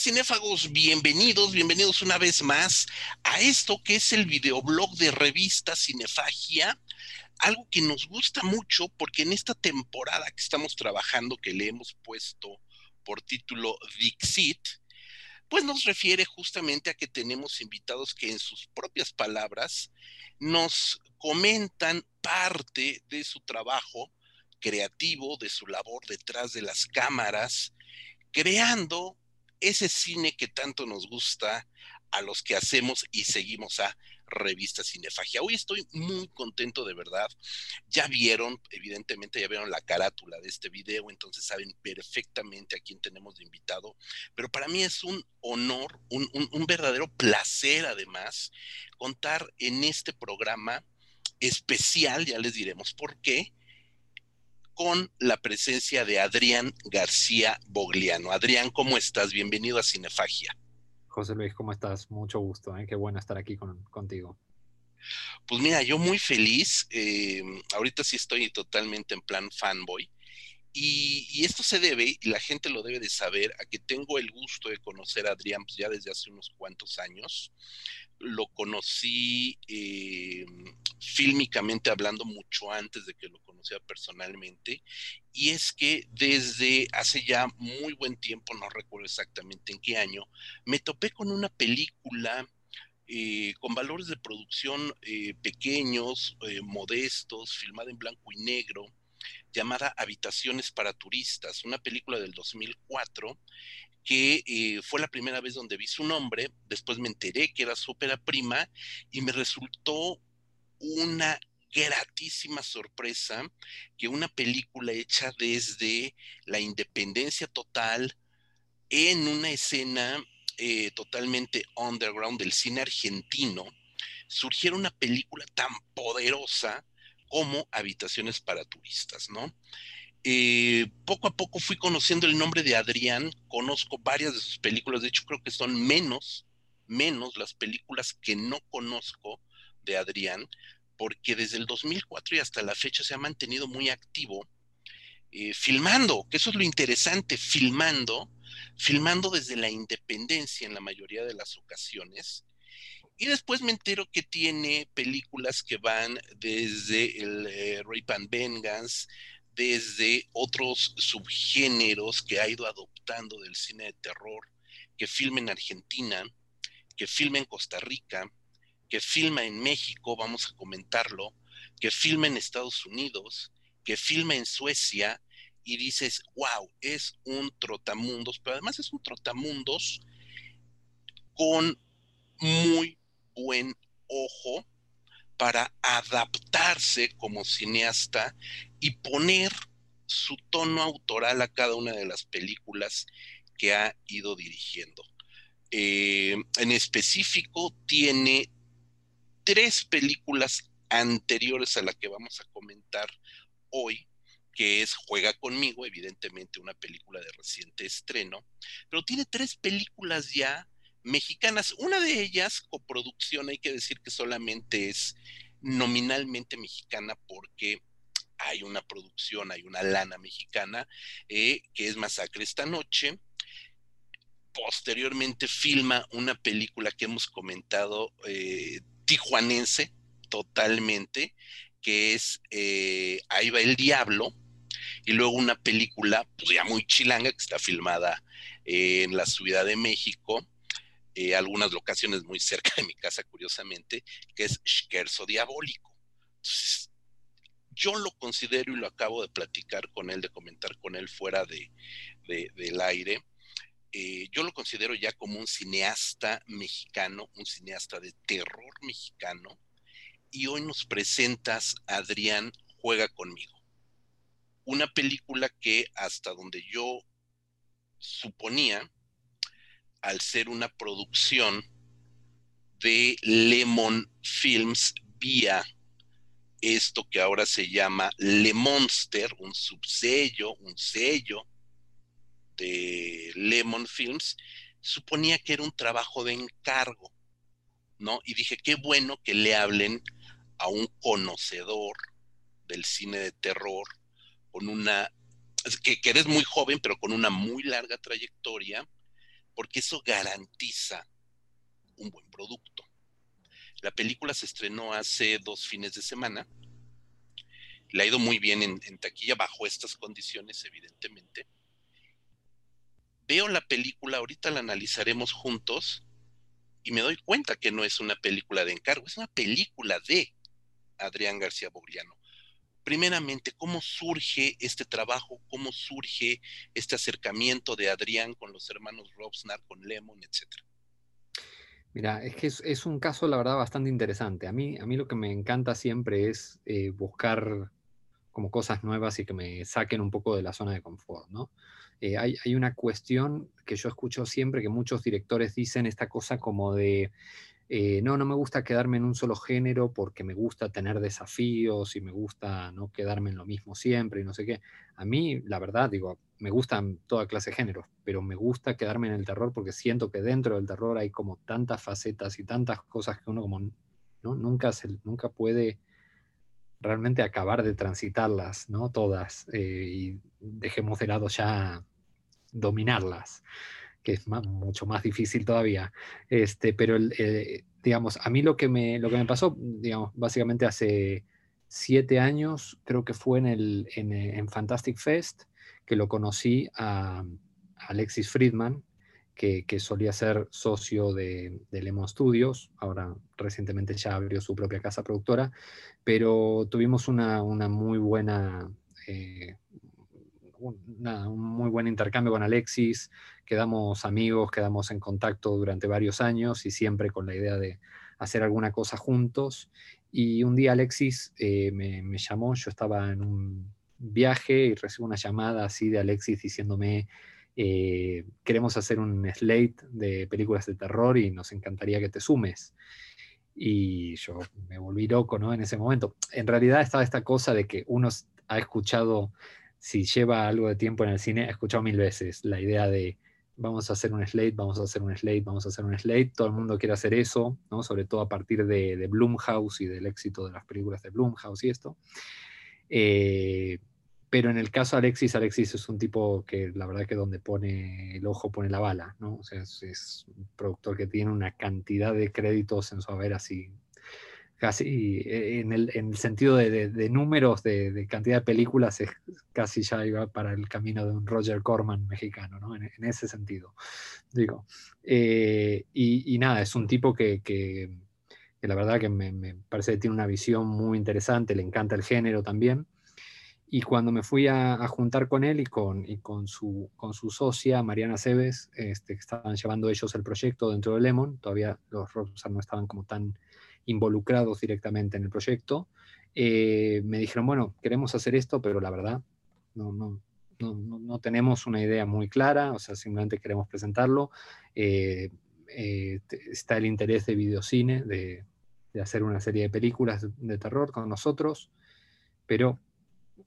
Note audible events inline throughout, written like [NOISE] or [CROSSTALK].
cinéfagos? Bienvenidos, bienvenidos una vez más a esto que es el videoblog de revista Cinefagia, algo que nos gusta mucho porque en esta temporada que estamos trabajando, que le hemos puesto por título Dixit, pues nos refiere justamente a que tenemos invitados que en sus propias palabras nos comentan parte de su trabajo creativo, de su labor detrás de las cámaras, creando ese cine que tanto nos gusta a los que hacemos y seguimos a Revista Cinefagia. Hoy estoy muy contento de verdad. Ya vieron, evidentemente ya vieron la carátula de este video, entonces saben perfectamente a quién tenemos de invitado. Pero para mí es un honor, un, un verdadero placer además, contar en este programa especial, ya les diremos por qué, con la presencia de Adrián García Bogliano. Adrián, ¿cómo estás? Bienvenido a Cinefagia. José Luis, ¿cómo estás? Mucho gusto, ¿eh? qué bueno estar aquí contigo. Pues mira, yo muy feliz. Eh, ahorita sí estoy totalmente en plan fanboy. Y, esto se debe, y la gente lo debe de saber, a que tengo el gusto de conocer a Adrián pues, ya desde hace unos cuantos años lo conocí eh, fílmicamente hablando mucho antes de que lo personalmente, y es que desde hace ya muy buen tiempo, no recuerdo exactamente en qué año, me topé con una película eh, con valores de producción eh, pequeños, modestos, filmada en blanco y negro, llamada Habitaciones para Turistas, una película del 2004 que eh, fue la primera vez donde vi su nombre, después me enteré que era su ópera prima y me resultó una gratísima sorpresa que una película hecha desde la independencia total en una escena eh, totalmente underground del cine argentino, surgiera una película tan poderosa como Habitaciones para Turistas, ¿no? Eh, poco a poco fui conociendo el nombre de Adrián, conozco varias de sus películas, de hecho creo que son menos, menos las películas que no conozco de Adrián, porque desde el 2004 y hasta la fecha se ha mantenido muy activo, eh, filmando, que eso es lo interesante, filmando, filmando desde la independencia en la mayoría de las ocasiones. Y después me entero que tiene películas que van desde el eh, Rape and Vengeance, desde otros subgéneros que ha ido adoptando del cine de terror, que filma en Argentina, que filma en Costa Rica, que filma en México, vamos a comentarlo, que filma en Estados Unidos, que filma en Suecia, y dices, wow, es un trotamundos, pero además es un trotamundos con muy buen ojo para adaptarse como cineasta y poner su tono autoral a cada una de las películas que ha ido dirigiendo. Eh, en específico, tiene tres películas anteriores a la que vamos a comentar hoy, que es Juega conmigo, evidentemente una película de reciente estreno, pero tiene tres películas ya mexicanas. Una de ellas, coproducción, hay que decir que solamente es nominalmente mexicana porque hay una producción, hay una lana mexicana, eh, que es Masacre esta noche. Posteriormente filma una película que hemos comentado, eh, tijuanense, totalmente, que es eh, Ahí va el diablo, y luego una película, pues ya muy chilanga, que está filmada en la Ciudad de México, eh, algunas locaciones muy cerca de mi casa, curiosamente, que es Scherzo Diabólico. yo lo considero y lo acabo de platicar con él, de comentar con él fuera de, del aire. Eh, yo lo considero ya como un cineasta mexicano, un cineasta de terror mexicano. Y hoy nos presentas, Adrián, Juega conmigo. Una película que hasta donde yo suponía, al ser una producción de Lemon Films vía esto que ahora se llama Le Monster, un subsello, un sello de Lemon Films, suponía que era un trabajo de encargo, ¿no? Y dije, qué bueno que le hablen a un conocedor del cine de terror, con una, que, que eres muy joven, pero con una muy larga trayectoria, porque eso garantiza un buen producto. La película se estrenó hace dos fines de semana. Le ha ido muy bien en, taquilla bajo estas condiciones, evidentemente. Veo la película, ahorita la analizaremos juntos y me doy cuenta que no es una película de encargo, es una película de Adrián García Bogliano. Primeramente, ¿cómo surge este trabajo? ¿Cómo surge este acercamiento de Adrián con los hermanos Robsnar, con Lemon, etcétera? Mira, es que es, un caso, la verdad, bastante interesante. A mí, a mí lo que me encanta siempre es eh, buscar como cosas nuevas y que me saquen un poco de la zona de confort, ¿no? Eh, hay, una cuestión que yo escucho siempre que muchos directores dicen esta cosa como de, eh, no, no me gusta quedarme en un solo género porque me gusta tener desafíos y me gusta no quedarme en lo mismo siempre y no sé qué. A mí, la verdad, digo, me gustan toda clase de géneros, pero me gusta quedarme en el terror porque siento que dentro del terror hay como tantas facetas y tantas cosas que uno como ¿no? nunca, se, nunca puede realmente acabar de transitarlas, ¿no? Todas, eh, y dejemos de lado ya dominarlas que es mucho más difícil todavía. Este, pero, eh, digamos, a mí lo que, me, lo que me pasó, digamos, básicamente hace siete años, creo que fue en, el, en, Fantastic Fest, que lo conocí a, Alexis Friedman, que, solía ser socio de, Lemon Studios, ahora recientemente ya abrió su propia casa productora, pero tuvimos una, muy buena... Eh, un muy buen intercambio con Alexis, quedamos amigos, quedamos en contacto durante varios años y siempre con la idea de hacer alguna cosa juntos. Y un día Alexis eh, me, llamó, yo estaba en un viaje y recibo una llamada así de Alexis diciéndome, eh, queremos hacer un slate de películas de terror y nos encantaría que te sumes. Y yo me volví loco, ¿no? En ese momento. En realidad estaba esta cosa de que uno ha escuchado si lleva algo de tiempo en el cine, he escuchado mil veces la idea de vamos a hacer un slate, vamos a hacer un slate, vamos a hacer un slate, todo el mundo quiere hacer eso, ¿no? sobre todo a partir de, de Blumhouse y del éxito de las películas de Blumhouse y esto. Eh, pero en el caso de Alexis, Alexis es un tipo que la verdad que donde pone el ojo pone la bala, ¿no? O sea, es, es un productor que tiene una cantidad de créditos en su haber así casi eh, en el, en el sentido de, de, números, de, cantidad de películas, es casi ya iba para el camino de un Roger Corman mexicano, ¿no? En, en ese sentido, digo. Eh, y, nada, es un tipo que, que, la verdad que me, parece que tiene una visión muy interesante, le encanta el género también. Y cuando me fui a, a juntar con él y con, y con, su, con su socia, Mariana Cebes, este, que estaban llevando ellos el proyecto dentro de Lemon, todavía los Rockstar no estaban como tan involucrados directamente en el proyecto, eh, me dijeron, bueno, queremos hacer esto, pero la verdad no, no, no, no, tenemos una idea muy clara, o sea, simplemente queremos presentarlo. Eh, eh, está el interés de videocine, de, de, hacer una serie de películas de, terror con nosotros, pero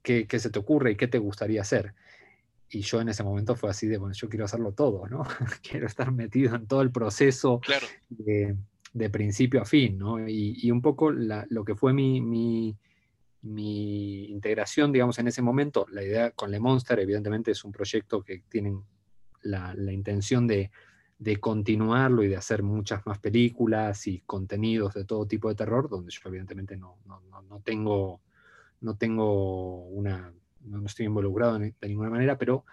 ¿qué, ¿qué, se te ocurre y qué te gustaría hacer? Y yo en ese momento fue así de, bueno, yo quiero hacerlo todo, ¿no? [LAUGHS] quiero estar metido en todo el proceso claro. de, de principio a fin, ¿no? Y, un poco lo que fue mi, mi, integración, digamos, en ese momento, la idea con Le Monster, evidentemente, es un proyecto que tienen la, intención de, continuarlo y de hacer muchas más películas y contenidos de todo tipo de terror, donde yo evidentemente no, tengo, no tengo una, no estoy involucrado de ninguna manera, pero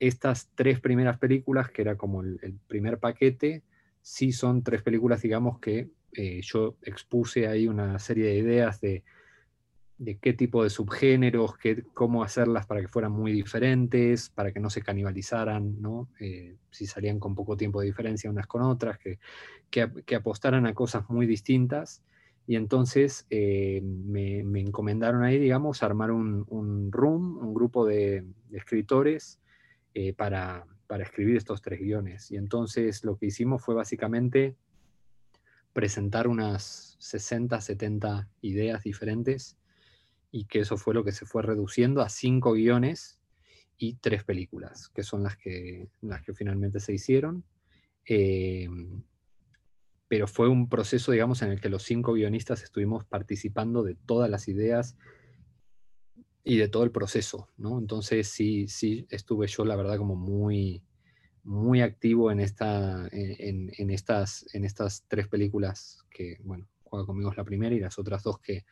estas tres primeras películas, que era como el primer paquete, sí son tres películas, digamos, que eh, yo expuse ahí una serie de ideas de, qué tipo de subgéneros, cómo hacerlas para que fueran muy diferentes, para que no se canibalizaran, ¿no? Eh, si salían con poco tiempo de diferencia unas con otras, que, que, apostaran a cosas muy distintas. Y entonces eh, me, encomendaron ahí, digamos, armar un, un room, un grupo de, escritores para, para escribir estos tres guiones. Y entonces lo que hicimos fue básicamente presentar unas 60, 70 ideas diferentes y que eso fue lo que se fue reduciendo a cinco guiones y tres películas, que son las que, las que finalmente se hicieron. Em, pero fue un proceso, digamos, en el que los cinco guionistas estuvimos participando de todas las ideas y de todo el proceso, ¿no? Entonces sí, sí estuve yo, la verdad, como muy, muy activo en, esta, en, estas, en estas tres películas que, bueno, juega conmigo es la primera y las otras dos que,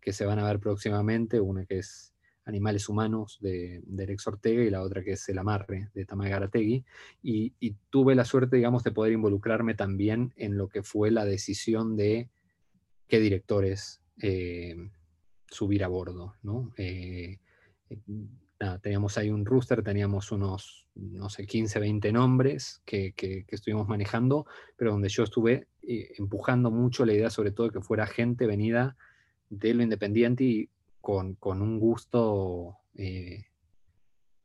que se van a ver próximamente, una que es Animales Humanos de, de Ortega y la otra que es El Amarre de Tamay Garategui. Y, tuve la suerte, digamos, de poder involucrarme también en lo que fue la decisión de qué directores eh, subir a bordo, ¿no? Eh, teníamos ahí un rooster, teníamos unos, no sé, 15, 20 nombres que, que, estuvimos manejando, pero donde yo estuve eh, empujando mucho la idea sobre todo de que fuera gente venida de lo independiente y con, un gusto eh,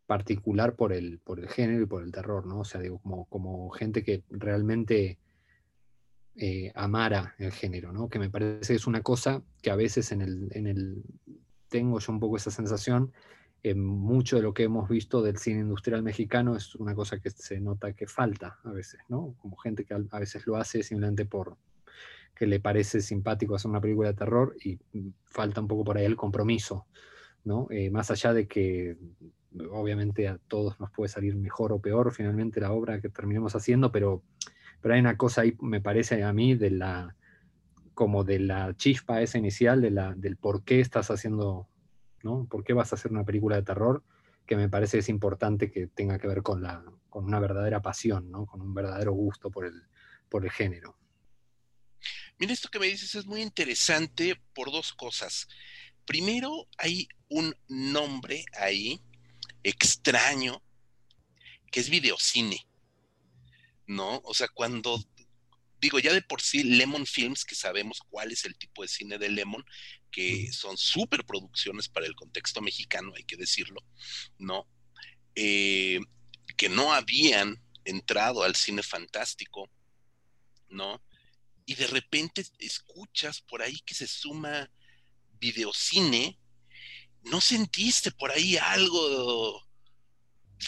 particular por el, por el género y por el terror, ¿no? O sea, digo, como, como gente que realmente eh, amara el género, ¿no? Que me parece que es una cosa que a veces en el, en el tengo yo un poco esa sensación, en mucho de lo que hemos visto del cine industrial mexicano es una cosa que se nota que falta a veces, ¿no? Como gente que a veces lo hace simplemente por, que le parece simpático hacer una película de terror y falta un poco por ahí el compromiso, ¿no? Eh, más allá de que obviamente a todos nos puede salir mejor o peor finalmente la obra que terminemos haciendo, pero, pero hay una cosa ahí, me parece a mí, de la como de la chispa esa inicial, de la, del por qué estás haciendo, ¿no? ¿Por qué vas a hacer una película de terror? Que me parece es importante que tenga que ver con, la, con una verdadera pasión, ¿no? Con un verdadero gusto por el, por el género. Mira, esto que me dices es muy interesante por dos cosas. Primero, hay un nombre ahí extraño que es videocine, ¿no? O sea, cuando digo, ya de por sí, Lemon Films, que sabemos cuál es el tipo de cine de Lemon, que son superproducciones para el contexto mexicano, hay que decirlo, ¿no? Eh, que no habían entrado al cine fantástico, ¿no? y de repente escuchas por ahí que se suma videocine, ¿no sentiste por ahí algo,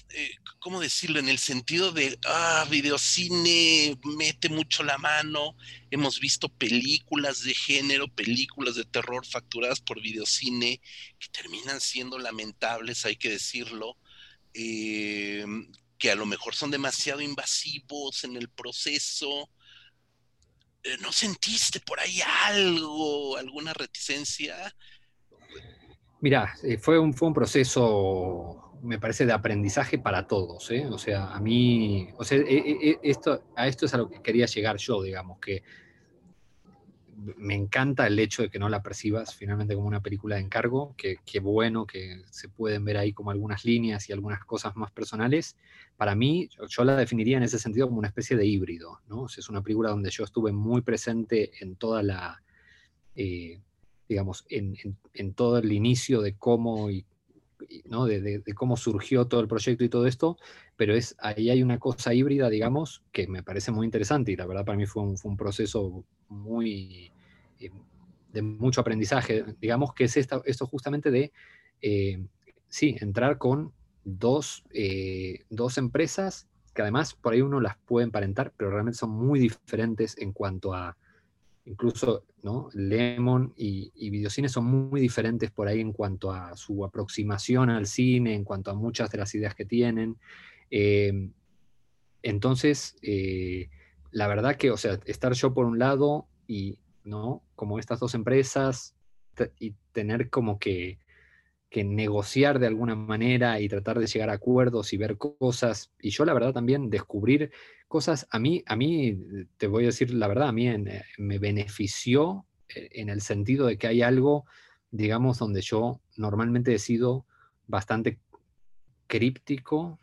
eh, cómo decirlo, en el sentido de, ah, videocine mete mucho la mano, hemos visto películas de género, películas de terror facturadas por videocine que terminan siendo lamentables, hay que decirlo, eh, que a lo mejor son demasiado invasivos en el proceso, eh, ¿no sentiste por ahí algo, alguna reticencia? Mira, eh, fue, un, fue un proceso, me parece, de aprendizaje para todos. ¿eh? O sea, a mí, o sea, esto, a esto es a lo que quería llegar yo, digamos, que me encanta el hecho de que no la percibas finalmente como una película de encargo, que, bueno que se pueden ver ahí como algunas líneas y algunas cosas más personales. Para mí, yo, la definiría en ese sentido como una especie de híbrido, ¿no? es una película donde yo estuve muy presente en toda la, eh, digamos, en, todo el inicio de cómo y, De, cómo surgió todo el proyecto y todo esto, pero es, ahí hay una cosa híbrida, digamos, que me parece muy interesante y la verdad para mí fue un, fue un proceso muy, eh, de mucho aprendizaje, digamos que es esto justamente de, eh, sí, entrar con dos, eh, dos empresas que además por ahí uno las puede emparentar, pero realmente son muy diferentes en cuanto a, incluso, ¿no? Lemon y, y Videocine son muy diferentes por ahí en cuanto a su aproximación al cine, en cuanto a muchas de las ideas que tienen. entonces, la verdad que, o sea, estar yo por un lado y, ¿no? Como estas dos empresas y tener como que, que, negociar de alguna manera y tratar de llegar a acuerdos y ver cosas. Y yo la verdad también descubrir cosas, a mí, a mí, te voy a decir la verdad, a mí me benefició eh, en el sentido de que hay algo, digamos, donde yo normalmente he sido bastante críptico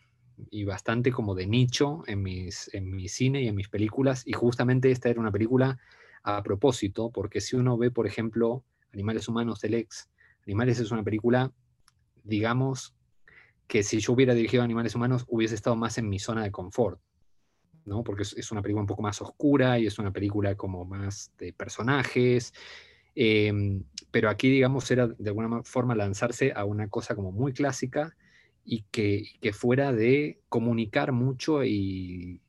y bastante como de nicho en, mis, en mi cine y en mis películas. Y justamente esta era una película a propósito, porque si uno ve, por ejemplo, Animales Humanos del Ex, Animales es una película, digamos, que si yo hubiera dirigido Animales Humanos hubiese estado más en mi zona de confort, ¿no? Porque es, una película un poco más oscura y es una película como más de personajes, em, pero aquí, digamos, era de alguna forma lanzarse a una cosa como muy clásica y que, fuera de comunicar mucho y,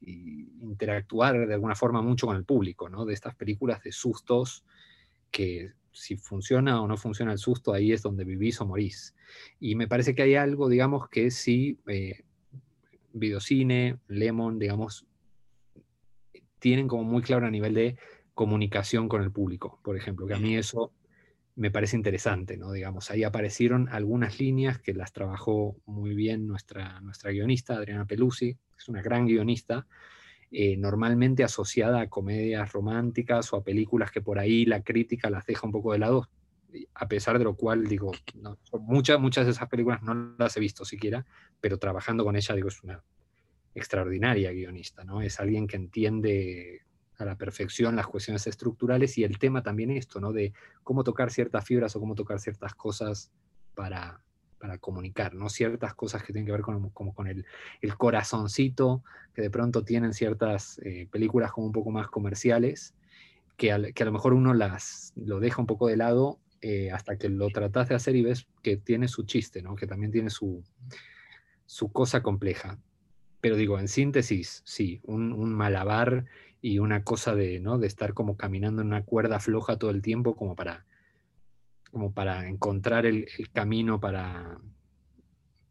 interactuar de alguna forma mucho con el público, ¿no? De estas películas de sustos que si funciona o no funciona el susto, ahí es donde vivís o morís. Y me parece que hay algo, digamos, que sí, eh, videocine, Lemon, digamos, tienen como muy claro a nivel de comunicación con el público, por ejemplo, que a mí eso me parece interesante, ¿no? Digamos, ahí aparecieron algunas líneas que las trabajó muy bien nuestra, nuestra guionista, Adriana Pelusi, que es una gran guionista, eh, normalmente asociada a comedias románticas o a películas que por ahí la crítica las deja un poco de lado, a pesar de lo cual, digo, muchas, muchas de esas películas no las he visto siquiera, pero trabajando con ella, digo, es una extraordinaria guionista, ¿no? Es alguien que entiende a la perfección las cuestiones estructurales y el tema también esto, ¿no? De cómo tocar ciertas fibras o cómo tocar ciertas cosas para, para comunicar, ¿no? Ciertas cosas que tienen que ver con, como con el, el, corazoncito, que de pronto tienen ciertas eh, películas como un poco más comerciales, que, que, a lo mejor uno las, lo deja un poco de lado eh, hasta que lo tratas de hacer y ves que tiene su chiste, ¿no? Que también tiene su, su cosa compleja. Pero digo, en síntesis, sí, un, un malabar y una cosa de, ¿no? de estar como caminando en una cuerda floja todo el tiempo como para, como para encontrar el, camino para,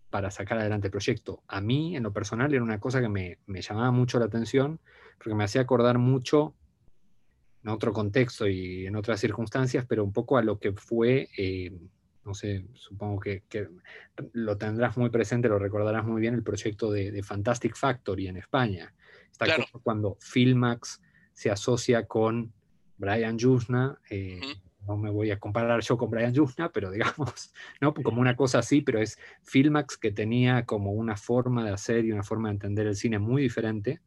para sacar adelante el proyecto. A mí, en lo personal, era una cosa que me, me, llamaba mucho la atención porque me hacía acordar mucho en otro contexto y en otras circunstancias, pero un poco a lo que fue, eh, no sé, supongo que, que, lo tendrás muy presente, lo recordarás muy bien, el proyecto de, de Fantastic Factory en España. Cuando Filmax se asocia con Brian Yuzna, eh, no me voy a comparar yo con Brian Yuzna, pero digamos, [LAUGHS] ¿no? como una cosa así, pero es Filmax que tenía como una forma de hacer y una forma de entender el cine muy diferente.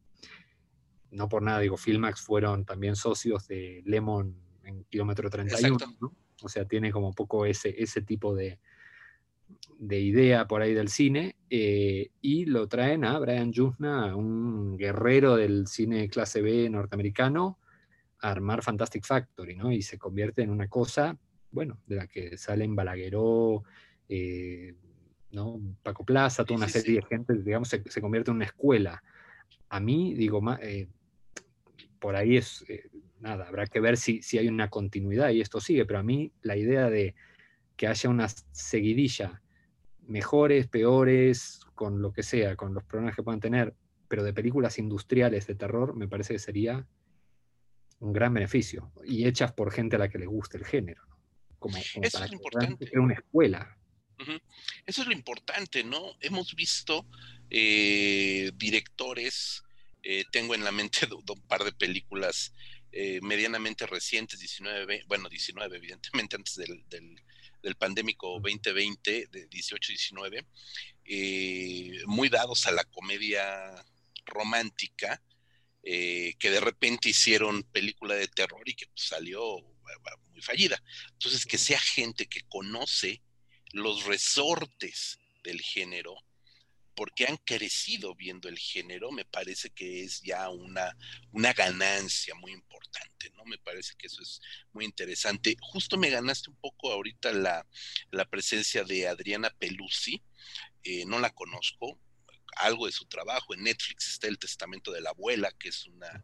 No por nada, digo, Filmax fueron también socios de Lemon en Kilómetro 31, O sea, tiene como un poco ese, ese tipo de, de idea por ahí del cine eh, y lo traen a Brian Yuzna, un guerrero del cine clase B norteamericano, a armar Fantastic Factory, ¿no? Y se convierte en una cosa, bueno, de la que salen Balagueró, eh, ¿no? Paco Plaza, toda una serie de gente, digamos, se, convierte en una escuela. A mí, digo, eh, por ahí es, nada, habrá que ver si, si hay una continuidad y esto sigue, pero a mí la idea de que haya una seguidilla mejores, peores, con lo que sea, con los problemas que puedan tener, pero de películas industriales de terror, me parece que sería un gran beneficio. Y hechas por gente a la que le guste el género. Como, Eso es importante. una escuela. Eso es lo importante, ¿no? Hemos visto eh, directores, eh, tengo en la mente [LAUGHS] un par de películas eh, medianamente recientes, 19, bueno, 19, evidentemente antes del, del pandémico 2020, de 18-19, eh, muy dados a la comedia romántica, eh, que de repente hicieron película de terror y que pues, salió muy fallida. Entonces, que sea gente que conoce los resortes del género, porque han crecido viendo el género, me parece que es ya una, una ganancia muy importante, ¿no? Me parece que eso es muy interesante. Justo me ganaste un poco ahorita la, presencia de Adriana Pelusi, eh, no la conozco, algo de su trabajo, en Netflix está El Testamento de la Abuela, que es una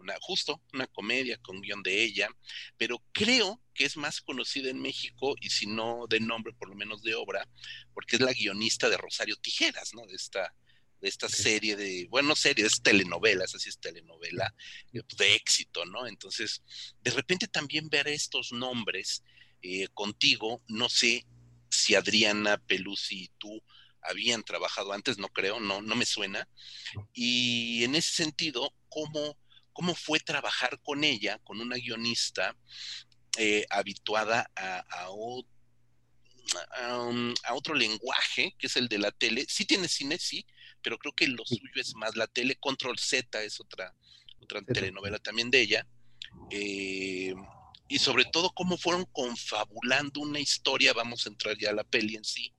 una, justo una comedia con guion de ella, pero creo que es más conocida en México y si no de nombre, por lo menos de obra, porque es la guionista de Rosario Tijeras, ¿no? De esta, de esta serie de, bueno, no serie, es telenovela, así es telenovela eh, de éxito, ¿no? Entonces, de repente también ver estos nombres eh, contigo, no sé si Adriana Pelusi y tú habían trabajado antes, no creo, no, no me suena. Y en ese sentido, ¿cómo cómo fue trabajar con ella, con una guionista eh, habituada a, um, a, otro lenguaje, que es el de la tele. Sí tiene cine, sí, pero creo que lo suyo es más la tele. Control Z es otra, otra telenovela también de ella. Eh, y sobre todo cómo fueron confabulando una historia, vamos a entrar ya a la peli en sí,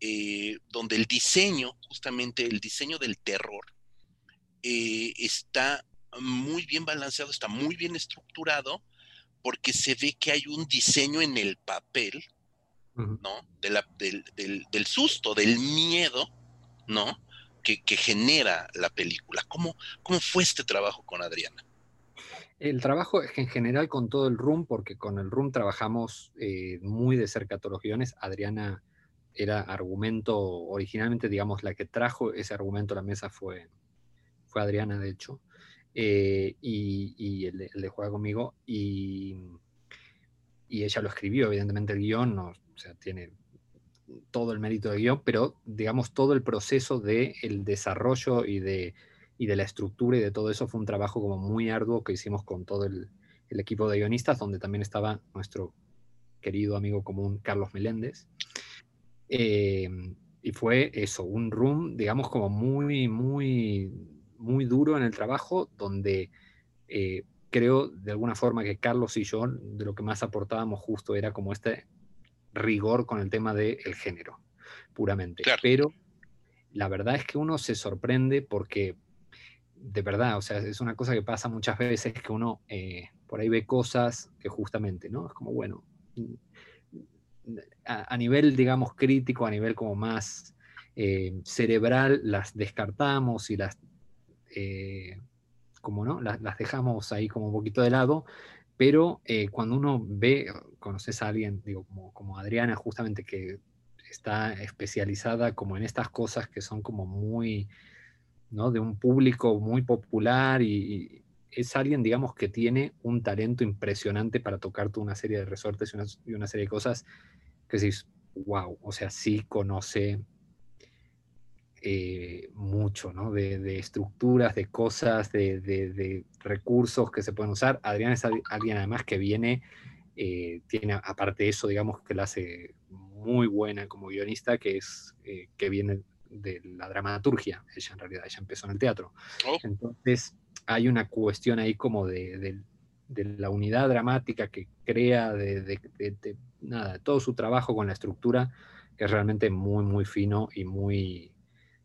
eh, donde el diseño, justamente el diseño del terror, está muy bien balanceado, está muy bien estructurado, porque se ve que hay un diseño en el papel, ¿no? del, susto, del miedo, ¿no? Que, genera la película. ¿Cómo, ¿Cómo fue este trabajo con Adriana? El trabajo que en general con todo el room, porque con el room trabajamos eh, muy de cerca todos los guiones. Adriana era argumento, originalmente, digamos, la que trajo ese argumento a la mesa fue, fue Adriana, de hecho, eh, y, el, de Juega conmigo, y, y, ella lo escribió, evidentemente el guion, no, o sea, tiene todo el mérito del guion, pero digamos todo el proceso del el desarrollo y de, y de la estructura y de todo eso fue un trabajo como muy arduo que hicimos con todo el, el equipo de guionistas, donde también estaba nuestro querido amigo común Carlos Meléndez. Eh, y fue eso, un room, digamos, como muy, muy, muy duro en el trabajo, donde eh, creo de alguna forma que Carlos y yo, de lo que más aportábamos justo era como este rigor con el tema del género, puramente. Pero la verdad es que uno se sorprende porque, de verdad, o sea, es una cosa que pasa muchas veces que uno eh, por ahí ve cosas que justamente, ¿no? Es como, bueno, a, nivel, digamos, crítico, a nivel como más eh, cerebral, las descartamos y las, eh, como no, las, dejamos ahí como un poquito de lado, pero eh, cuando uno ve, conoces a alguien, digo, como, como Adriana, justamente que está especializada como en estas cosas que son como muy, ¿no? De un público muy popular y, es alguien, digamos, que tiene un talento impresionante para tocar toda una serie de resortes y una serie de cosas que decís, wow, o sea, sí conoce eh, mucho, ¿no? De, estructuras, de cosas, de, recursos que se pueden usar. Adrián es alguien además que viene, eh, tiene aparte de eso, digamos, que la hace muy buena como guionista, que es eh, que viene de la dramaturgia, ella en realidad, ella empezó en el teatro. Oh. Entonces, hay una cuestión ahí como de, de la unidad dramática que crea, de, nada, todo su trabajo con la estructura, que es realmente muy, muy fino y muy,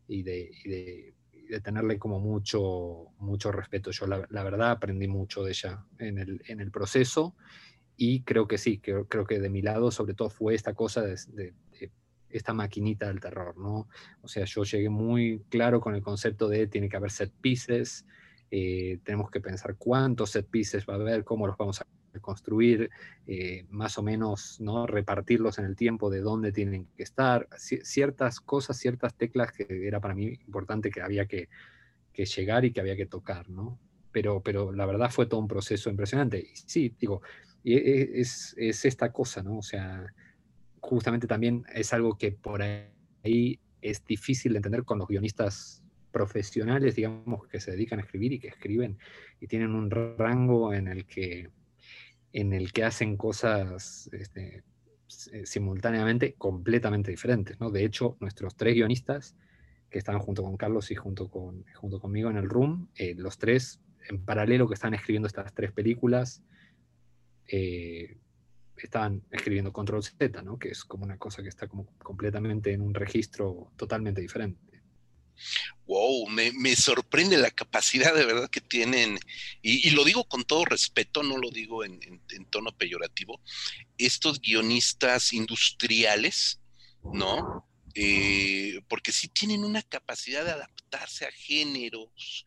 y de, tenerle como mucho, mucho respeto. Yo la, verdad aprendí mucho de ella en el, en el proceso y creo que sí, creo, creo, que de mi lado sobre todo fue esta cosa de, esta maquinita del terror, ¿no? O sea, yo llegué muy claro con el concepto de tiene que haber set pieces, eh, tenemos que pensar cuántos set pieces va a haber, cómo los vamos a construir, eh, más o menos ¿no? repartirlos en el tiempo de dónde tienen que estar, ciertas cosas, ciertas teclas que era para mí importante que había que, llegar y que había que tocar, ¿no? Pero, pero la verdad fue todo un proceso impresionante. Y sí, digo, e, es, es esta cosa, ¿no? O sea, justamente también es algo que por ahí es difícil de entender con los guionistas profesionales, digamos, que se dedican a escribir y que escriben y tienen un rango en el que, en el que hacen cosas este, eh, simultáneamente completamente diferentes. ¿no? De hecho, nuestros tres guionistas, que estaban junto con Carlos y junto, con, junto conmigo en el Room, eh, los tres en paralelo que están escribiendo estas tres películas, eh, estaban escribiendo Control Z, ¿no? que es como una cosa que está como completamente en un registro totalmente diferente me, sorprende la capacidad de verdad que tienen, y, lo digo con todo respeto, no lo digo en, tono peyorativo, estos guionistas industriales, ¿no? Eh, porque sí tienen una capacidad de adaptarse a géneros,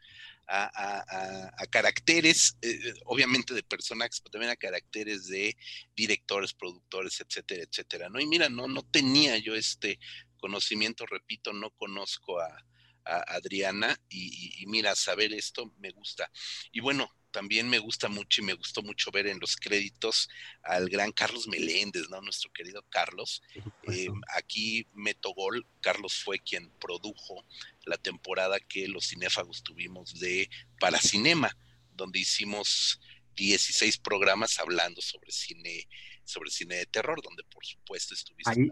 a, caracteres, eh, obviamente de personajes, pero también a caracteres de directores, productores, etcétera, etcétera, ¿no? Y mira, no, no tenía yo este conocimiento, repito, no conozco a, Adriana y, mira, saber esto me gusta. Y bueno, también me gusta mucho y me gustó mucho ver en los créditos al gran Carlos Meléndez, ¿no? Nuestro querido Carlos. Eh, aquí Meto Gol, Carlos fue quien produjo la temporada que los cinéfagos tuvimos de Paracinema, donde hicimos 16 programas hablando sobre cine, sobre cine de terror, donde por supuesto estuviste. Ahí,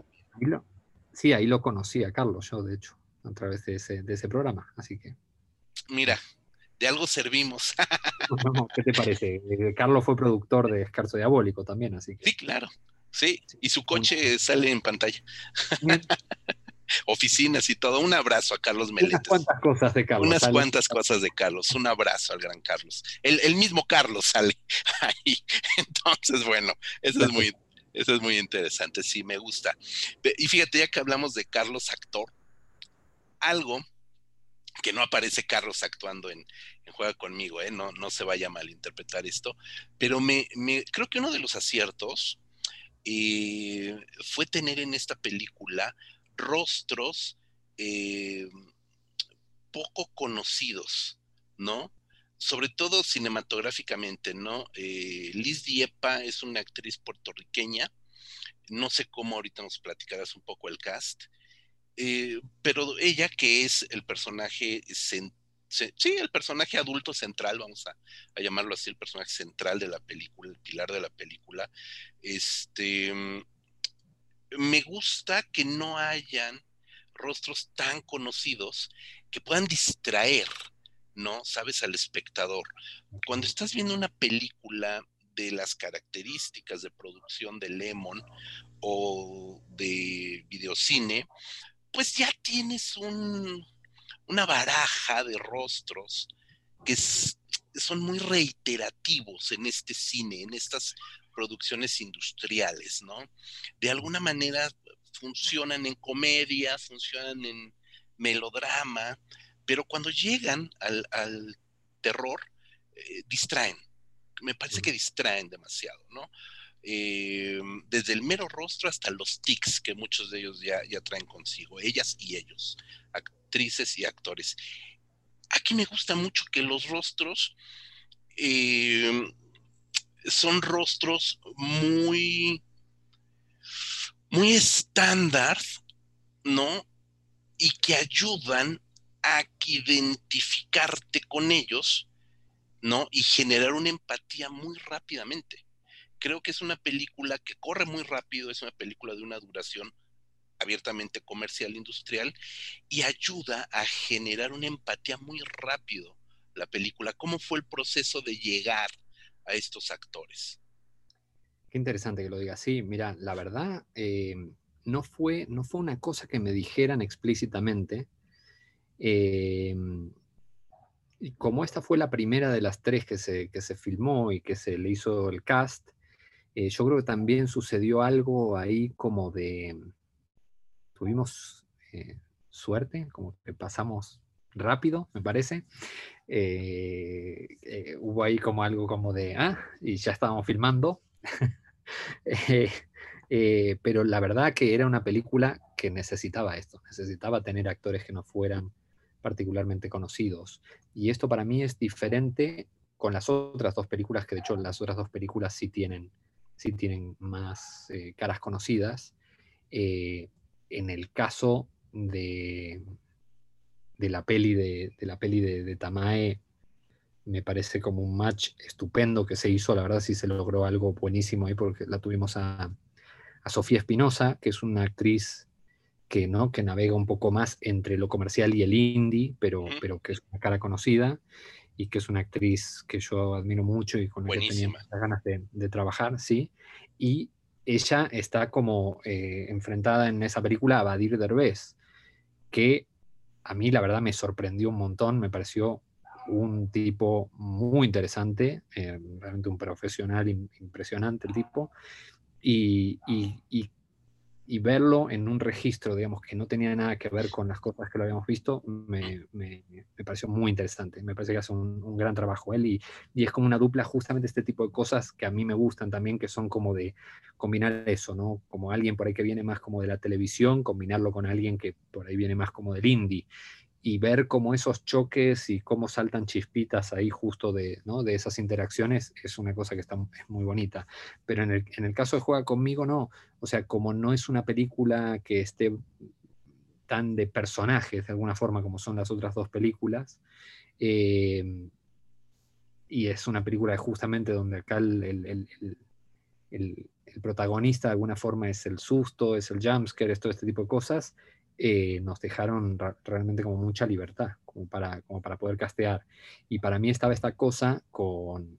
sí, ahí lo conocí a Carlos, yo de hecho a través de ese, de ese programa. Así que. Mira, de algo servimos. [LAUGHS] ¿Qué te parece? Eh, Carlos fue productor de Escarzo Diabólico también, así que. Sí, claro. Sí, y su coche sale en pantalla. [LAUGHS] Oficinas y todo. Un abrazo a Carlos Meléndez. Unas cuantas cosas de Carlos. Unas cuantas cosas de Carlos. Un abrazo al gran Carlos. El, el mismo Carlos sale [LAUGHS] ahí. Entonces, bueno, eso es muy, eso es muy interesante. Sí, me gusta. Y fíjate, ya que hablamos de Carlos actor, algo que no aparece Carlos actuando en, Juega conmigo, ¿eh? no, no se vaya a malinterpretar esto, pero me, creo que uno de los aciertos eh, fue tener en esta película rostros eh, poco conocidos, ¿no? Sobre todo cinematográficamente, ¿no? Eh, Liz Diepa es una actriz puertorriqueña, no sé cómo ahorita nos platicarás un poco el cast, eh, pero ella que es el personaje sí, el personaje adulto central, vamos a, a, llamarlo así, el personaje central de la película, el pilar de la película, este, me gusta que no hayan rostros tan conocidos que puedan distraer, ¿no? Sabes, al espectador. Cuando estás viendo una película de las características de producción de Lemon o de videocine, pues ya tienes un, una baraja de rostros que son muy reiterativos en este cine, en estas producciones industriales, ¿no? De alguna manera funcionan en comedia, funcionan en melodrama, pero cuando llegan al, terror, eh, distraen. Me parece que distraen demasiado, ¿no? Eh, desde el mero rostro hasta los tics que muchos de ellos ya, traen consigo, ellas y ellos, actrices y actores. Aquí me gusta mucho que los rostros eh, son rostros muy, muy estándar, ¿no? Y que ayudan a identificarte con ellos, ¿no? Y generar una empatía muy rápidamente. Creo que es una película que corre muy rápido, es una película de una duración abiertamente comercial industrial y ayuda a generar una empatía muy rápido la película. ¿Cómo fue el proceso de llegar a estos actores. Qué interesante que lo digas. Sí, mira, la verdad, eh, no, fue, no fue una cosa que me dijeran explícitamente. Eh, y como esta fue la primera de las tres que se, que se filmó y que se le hizo el cast, eh, yo creo que también sucedió algo ahí como de, tuvimos suerte, como que pasamos rápido, me parece. Eh, eh, hubo ahí como algo como de, ah, y ya estábamos filmando. [LAUGHS] Eh, pero la verdad que era una película que necesitaba esto, necesitaba tener actores que no fueran particularmente conocidos. Y esto para mí es diferente con las otras dos películas, que de hecho las otras dos películas sí tienen, sí tienen más caras conocidas. en el caso de, de la peli de, la peli de, Tamae me parece como un match estupendo que se hizo, la verdad sí se logró algo buenísimo ahí porque la tuvimos a, Sofía Espinosa, que es una actriz que, ¿no? que navega un poco más entre lo comercial y el indie, pero, pero que es una cara conocida y que es una actriz que yo admiro mucho y con la que tenía muchas ganas de, trabajar, sí. Y ella está como eh, enfrentada en esa película a Badir Derbez, que a mí la verdad me sorprendió un montón, me pareció un tipo muy interesante, eh, realmente un profesional impresionante el tipo, y, verlo en un registro, digamos, que no tenía nada que ver con las cosas que lo habíamos visto, me, pareció muy interesante. Me parece que hace un, gran trabajo él y, y, es como una dupla justamente este tipo de cosas que a mí me gustan también, que son como de combinar eso, ¿no? Como alguien por ahí que viene más como de la televisión, combinarlo con alguien que por ahí viene más como del indie y ver cómo esos choques y cómo saltan chispitas ahí justo de, ¿no? de esas interacciones es una cosa que está es muy bonita. Pero en el, en el, caso de Juega conmigo, no. O sea, como no es una película que esté tan de personajes de alguna forma como son las otras dos películas, eh, y es una película justamente donde acá el, el, el, protagonista de alguna forma es el susto, es el jumpscare, es todo este tipo de cosas, eh, nos dejaron realmente como mucha libertad, como para, como para poder castear. Y para mí estaba esta cosa con,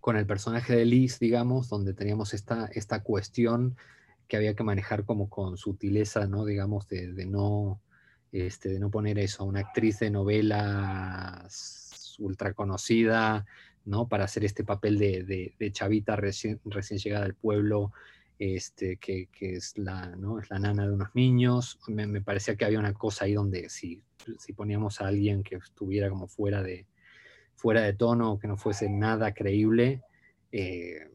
con el personaje de Liz, digamos, donde teníamos esta, esta cuestión que había que manejar como con sutileza, ¿no? Digamos, de, no, este, de no poner eso, una actriz de novelas ultra conocida, ¿no? Para hacer este papel de, de, chavita recién, recién llegada al pueblo, este, que, es, la, ¿no? es la nana de unos niños. Me, parecía que había una cosa ahí donde si, si, poníamos a alguien que estuviera como fuera de, fuera de tono, que no fuese nada creíble, eh,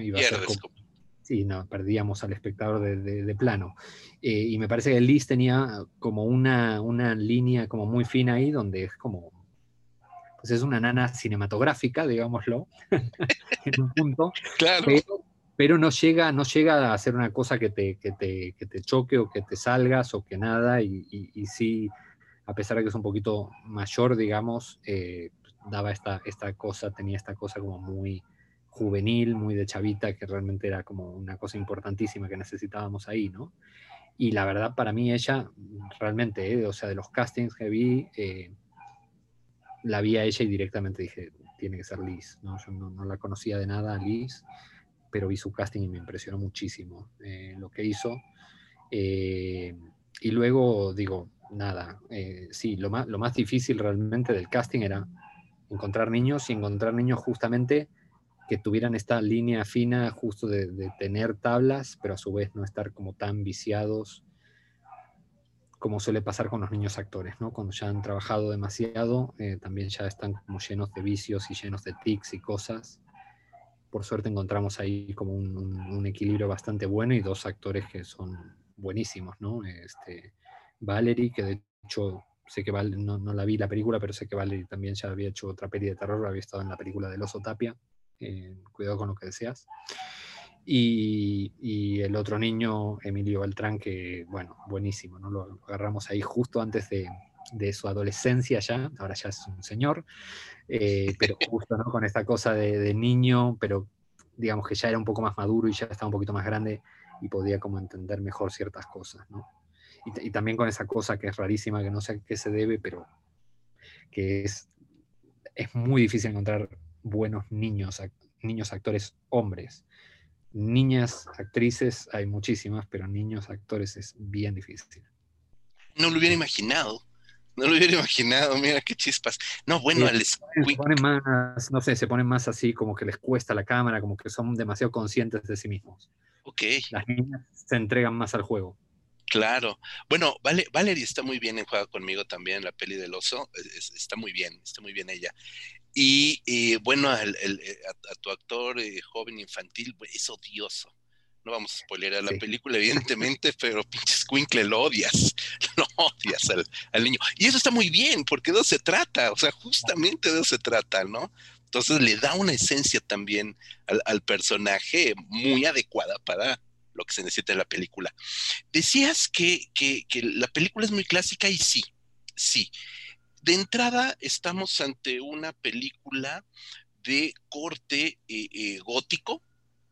iba a ser sí, no, perdíamos al espectador de, plano. Eh, y me parece que Liz tenía como una, una línea como muy fina ahí, donde es como, pues es una nana cinematográfica, digámoslo, [LAUGHS] en un punto. Claro. Pero, no, llega, no llega a hacer una cosa que te, que te, que te choque o que te salgas o que nada, y, y, sí, a pesar de que es un poquito mayor, digamos, eh, daba esta, esta cosa, tenía esta cosa como muy juvenil, muy de chavita, que realmente era como una cosa importantísima que necesitábamos ahí, ¿no? Y la verdad, para mí ella, realmente, ¿eh? o sea, de los castings que vi, eh, la vi a ella y directamente dije, tiene que ser Liz, ¿no? Yo no, la conocía de nada, Liz, pero vi su casting y me impresionó muchísimo eh, lo que hizo. y luego, digo, nada, sí, lo más, lo más difícil realmente del casting era encontrar niños y encontrar niños justamente que tuvieran esta línea fina justo de, tener tablas, pero a su vez no estar como tan viciados como suele pasar con los niños actores, ¿no? Cuando ya han trabajado demasiado, eh, también ya están como llenos de vicios y llenos de tics y cosas. Por suerte encontramos ahí como un, equilibrio bastante bueno y dos actores que son buenísimos, ¿no? Este, Valerie, que de hecho sé que no, no, la vi la película, pero sé que Valerie también ya había hecho otra peli de terror, había estado en la película del oso Tapia. Eh, cuidado con lo que deseas. Y, el otro niño, Emilio Beltrán, que, bueno, buenísimo, ¿no? Lo, agarramos ahí justo antes de, su adolescencia ya, ahora ya es un señor, eh, [LAUGHS] pero justo, ¿no? Con esta cosa de, niño, pero digamos que ya era un poco más maduro y ya estaba un poquito más grande y podía como entender mejor ciertas cosas, ¿no? Y, y también con esa cosa que es rarísima, que no sé a qué se debe, pero que es, es muy difícil encontrar buenos niños, niños actores hombres. Niñas actrices hay muchísimas, pero niños actores es bien difícil. No lo hubiera imaginado. No lo hubiera imaginado, mira qué chispas. No, bueno, se ponen más, no sé, se ponen más así como que les cuesta la cámara, como que son demasiado conscientes de sí mismos. Ok. Las niñas se entregan más al juego. Claro. Bueno, vale, Valerie está muy bien en Juega conmigo también, la peli del oso. está muy bien, está muy bien ella. Y bueno, eh, a, tu actor eh, joven infantil es odioso. No vamos a spoilear la película, evidentemente, [LAUGHS] pero pinches Squinkle lo odias. [LAUGHS] Lo odias al, niño. Y eso está muy bien, porque de eso se trata. O sea, justamente de eso se trata, ¿no? Entonces le da una esencia también al, personaje muy adecuada para lo que se necesita en la película. Decías que, que, que la película es muy clásica y sí, sí. De entrada, estamos ante una película de corte eh, eh, gótico,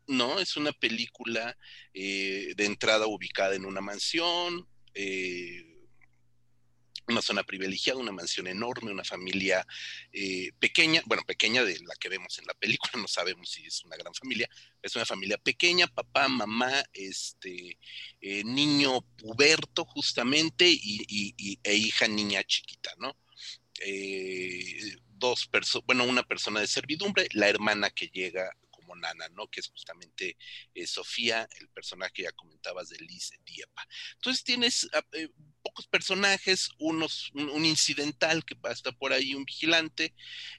¿no? Es una película eh, de entrada ubicada en una mansión, una zona privilegiada, una mansión enorme, una familia pequeña, bueno, pequeña de la que vemos en la película, [LAUGHS] no sabemos si es una gran familia, es una familia pequeña, papá, mamá, este, niño puberto justamente y, e hija niña chiquita, ¿no? Eh, dos personas, bueno, una persona de servidumbre, la hermana que llega nana, ¿no? Que es justamente eh, Sofía, el personaje que ya comentabas de Liz Diepa. Entonces tienes ah, eh, pocos personajes, unos, un, incidental que estar por ahí, un vigilante,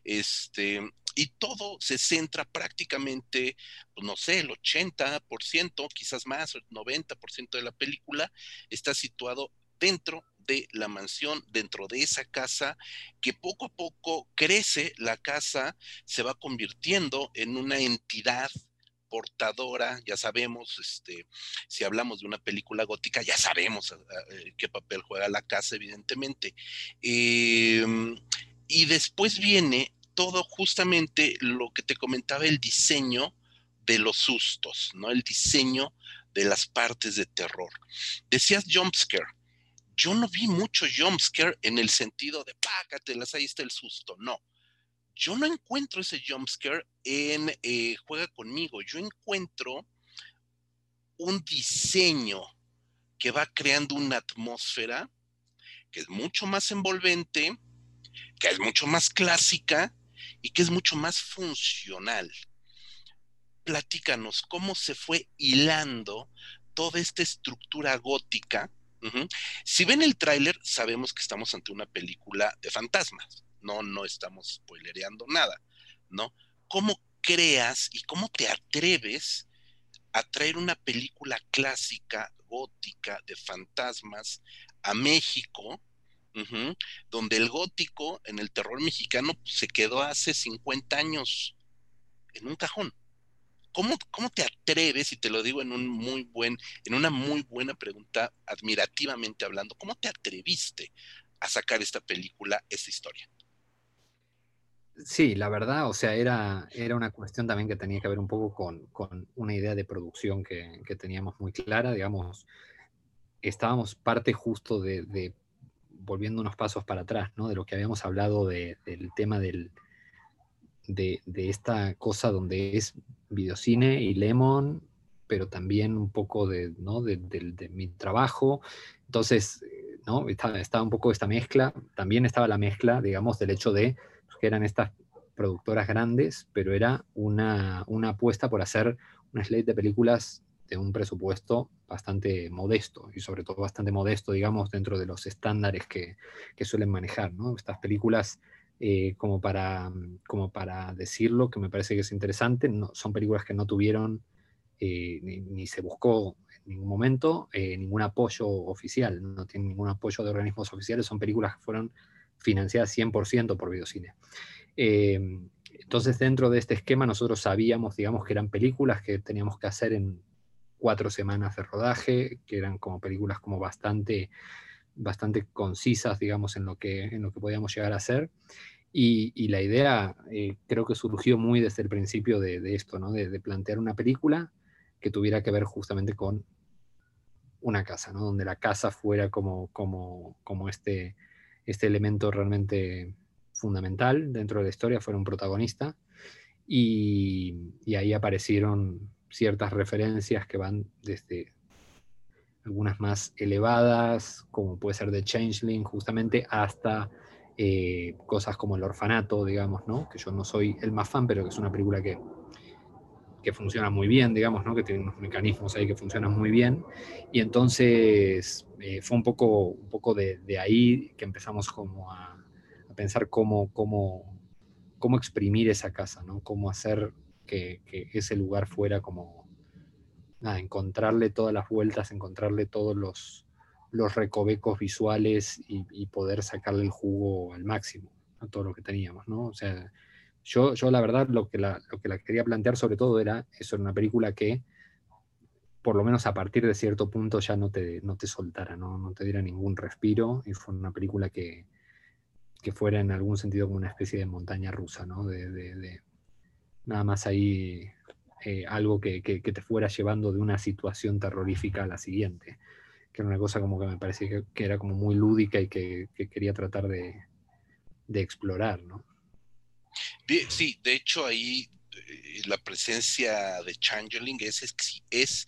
este, y todo se centra prácticamente, pues no sé, el 80%, quizás más, el 90% de la película está situado dentro de la mansión, dentro de esa casa, que poco a poco crece, la casa se va convirtiendo en una entidad portadora, ya sabemos, este, si hablamos de una película gótica, ya sabemos ah, ah, eh, qué papel juega la casa, evidentemente. Em, y después viene todo justamente lo que te comentaba, el diseño de los sustos, ¿no? El diseño de las partes de terror. Decías jumpscare yo no vi mucho jumpscare en el sentido de pácatelas, ahí está el susto. No. Yo no encuentro ese jumpscare en eh, Juega conmigo. Yo encuentro un diseño que va creando una atmósfera que es mucho más envolvente, que es mucho más clásica y que es mucho más funcional. Platícanos cómo se fue hilando toda esta estructura gótica si ven el tráiler, sabemos que estamos ante una película de fantasmas. No, no estamos spoilereando nada, ¿no? ¿Cómo creas y cómo te atreves a traer una película clásica, gótica, de fantasmas a México, donde el gótico en el terror mexicano se quedó hace 50 años en un cajón. ¿Cómo, ¿Cómo, te atreves, y te lo digo en un muy buen, en una muy buena pregunta, admirativamente hablando, cómo te atreviste a sacar esta película, esta historia? Sí, la verdad, o sea, era, era una cuestión también que tenía que ver un poco con, con una idea de producción que, que, teníamos muy clara, digamos, estábamos parte justo de, volviendo unos pasos para atrás, ¿no? De lo que habíamos hablado de, del tema del, de, de, esta cosa donde es videocine y Lemon, pero también un poco de, ¿no? de, de mi trabajo. Entonces, ¿no? Estaba, estaba un poco esta mezcla, también estaba la mezcla, digamos, del hecho de que eran estas productoras grandes, pero era una, una apuesta por hacer una slate de películas de un presupuesto bastante modesto y sobre todo bastante modesto, digamos, dentro de los estándares que, que suelen manejar, ¿no? Estas películas, eh, como, para, como para decirlo, que me parece que es interesante, no, son películas que no tuvieron eh, ni, se buscó en ningún momento eh, ningún apoyo oficial, no tienen ningún apoyo de organismos oficiales, son películas que fueron financiada 100% por Videocine. Entonces, dentro de este esquema, nosotros sabíamos, digamos, que eran películas que teníamos que hacer en cuatro semanas de rodaje, que eran como películas como bastante, bastante concisas, digamos, en lo que, en lo que podíamos llegar a hacer. Y, y la idea eh, creo que surgió muy desde el principio de, de esto, ¿no? De, plantear una película que tuviera que ver justamente con una casa, ¿no? Donde la casa fuera como, como, como este, este elemento realmente fundamental dentro de la historia, fuera un protagonista. Y, y, ahí aparecieron ciertas referencias que van desde algunas más elevadas, como puede ser de Changeling, justamente, hasta eh, cosas como El Orfanato, digamos, ¿no? Que yo no soy el más fan, pero que es una película que que funciona muy bien, digamos, ¿no? que tiene unos mecanismos ahí que funcionan muy bien. Y entonces eh, fue un poco, un poco de, ahí que empezamos como a, a pensar cómo, cómo, cómo, exprimir esa casa, ¿no? cómo hacer que, que ese lugar fuera como, encontrarle todas las vueltas, encontrarle todos los, los recovecos visuales y, poder sacarle el jugo al máximo a todo lo que teníamos, ¿no? O sea, yo, yo la verdad lo que la, lo que la quería plantear sobre todo era eso, era una película que por lo menos a partir de cierto punto ya no te, no te soltara, ¿no? no te diera ningún respiro y fue una película que, que fuera en algún sentido como una especie de montaña rusa, ¿no? De, de nada más ahí eh, algo que, que, te fuera llevando de una situación terrorífica a la siguiente, que era una cosa como que me parecía que, que era como muy lúdica y que, quería tratar de, de explorar, ¿no? Sí, de hecho ahí eh, la presencia de Changeling es, es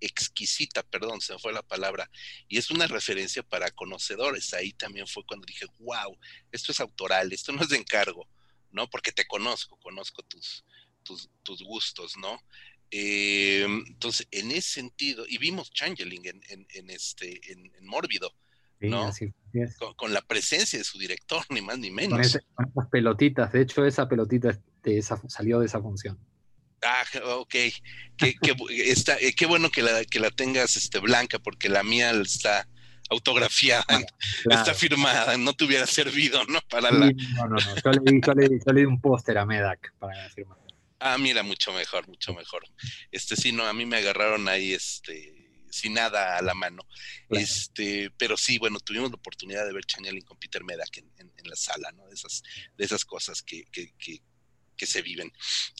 exquisita, perdón, se me fue la palabra, y es una referencia para conocedores. Ahí también fue cuando dije, wow, esto es autoral, esto no es de encargo, ¿no? Porque te conozco, conozco tus, tus, tus gustos, ¿no? Eh, entonces, en ese sentido, y vimos Changeling en, en, en este, en, en Mórbido, ¿no? Con, con, la presencia de su director, ni más ni menos. Con, ese, con esas pelotitas, de hecho esa pelotita de esa, salió de esa función. Ah, ok. Qué, qué, está, eh, qué bueno que la, que la tengas este, blanca, porque la mía está autografiada, claro, claro. está firmada, no te hubiera servido, ¿no? Para sí, la... No, no, no. Yo le, yo le, yo le di un póster a Medak para firmar. Ah, mira, mucho mejor, mucho mejor. Este sí, no, a mí me agarraron ahí, este, sin nada a la mano. Claro. Este, pero sí, bueno, tuvimos la oportunidad de ver Channeling con Peter Medak en, en, en, la sala, ¿no? De esas, de esas cosas que, que, que, que se viven.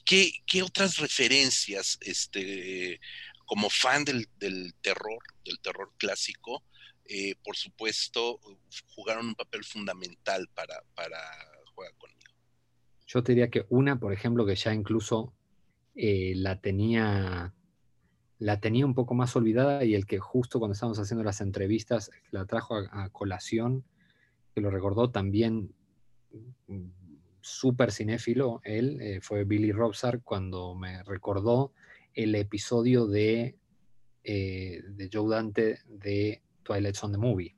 ¿Qué, ¿Qué, otras referencias, este, como fan del, del terror, del terror clásico, eh, por supuesto, jugaron un papel fundamental para, para Juega conmigo? Yo te diría que una, por ejemplo, que ya incluso eh, la tenía la tenía un poco más olvidada y el que justo cuando estábamos haciendo las entrevistas la trajo a, colación, que lo recordó también mm, súper cinéfilo, él, eh, fue Billy Robsar cuando me recordó el episodio de, eh, de Joe Dante de Twilight Zone the Movie,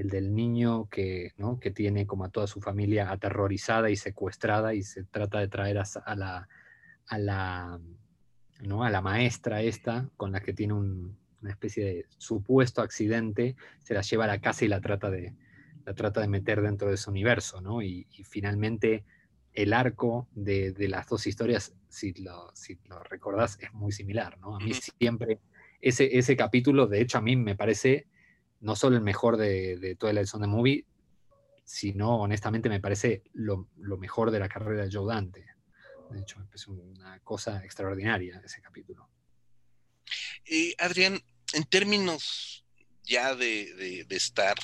el del niño que, ¿no? que tiene como a toda su familia aterrorizada y secuestrada y se trata de traer a, a la... A la ¿no? a la maestra esta, con la que tiene una especie de supuesto accidente, se la lleva a la casa y la trata de, la trata de meter dentro de ese universo, ¿no? Y, finalmente el arco de, las dos historias, si lo, si lo recordás, es muy similar, ¿no? A mí siempre, ese, ese capítulo, de hecho, a mí me parece no solo el mejor de, de Twilight Zone the Movie, sino honestamente me parece lo, mejor de la carrera de Joe Dante. De hecho, es una cosa extraordinaria ese capítulo. Adrián, en términos ya de, estar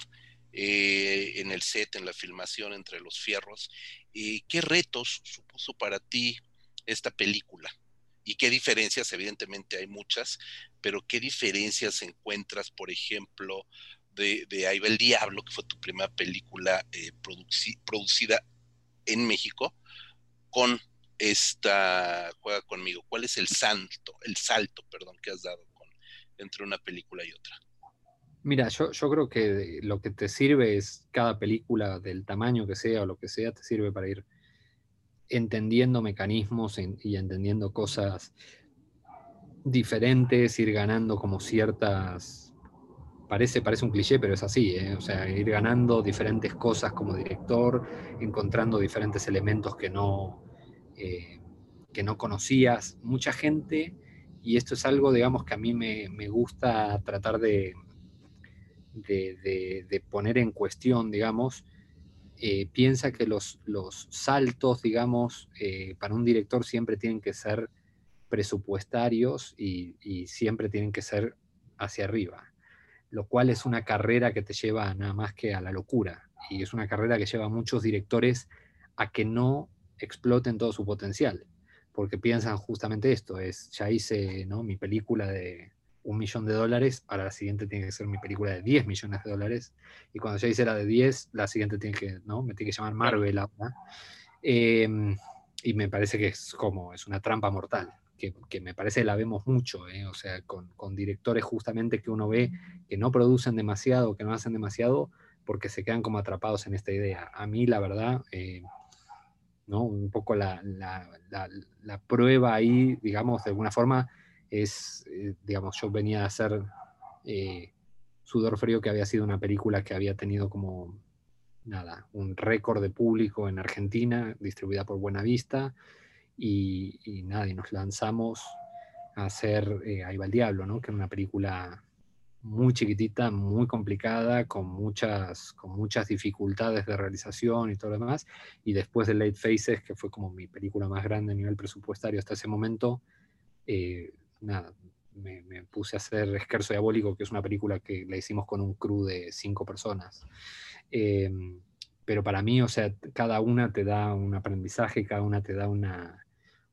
eh, en el set, en la filmación, entre los fierros, eh, ¿qué retos supuso para ti esta película? ¿Y qué diferencias? Evidentemente hay muchas, pero ¿qué diferencias encuentras, por ejemplo, de, de Ahí va el Diablo, que fue tu primera película eh, producida en México, con esta Juega conmigo? ¿Cuál es el salto, el salto, perdón, que has dado con, entre una película y otra? Mira, yo, yo creo que lo que te sirve es cada película del tamaño que sea o lo que sea, te sirve para ir entendiendo mecanismos y entendiendo cosas diferentes, ir ganando como ciertas, parece, parece un cliché, pero es así, ¿eh? o sea, ir ganando diferentes cosas como director, encontrando diferentes elementos que no, eh, que no conocías. Mucha gente, y esto es algo, digamos, que a mí me, gusta tratar de, de, poner en cuestión, digamos, eh, piensa que los, los saltos, digamos, para un director siempre tienen que ser presupuestarios y, siempre tienen que ser hacia arriba, lo cual es una carrera que te lleva nada más que a la locura y es una carrera que lleva a muchos directores a que no exploten todo su potencial, porque piensan justamente esto, es, ya hice ¿no? mi película de un millón de dólares, ahora la siguiente tiene que ser mi película de 10 millones de dólares, y cuando ya hice la de 10, la siguiente tiene que, ¿no? Me tiene que llamar Marvel ahora. Em, y me parece que es como, es una trampa mortal que, me parece la vemos mucho, ¿eh? o sea, con, directores justamente que uno ve que no producen demasiado, que no hacen demasiado, porque se quedan como atrapados en esta idea. A mí, la verdad, eh, ¿no? un poco la, prueba ahí, digamos, de alguna forma, es, eh, digamos, yo venía a hacer Sudor Frío, que había sido una película que había tenido como, nada, un récord de público en Argentina, distribuida por Buena Vista y, nada, y nos lanzamos a hacer eh, Ahí va el Diablo, ¿no? que era una película muy chiquitita, muy complicada, con muchas, con muchas dificultades de realización y todo lo demás. Y después de Late Faces, que fue como mi película más grande a nivel presupuestario hasta ese momento, eh, nada, me, puse a hacer Esquerzo Diabólico, que es una película que la hicimos con un crew de cinco personas. Em, pero para mí, o sea, cada una te da un aprendizaje, cada una te da una,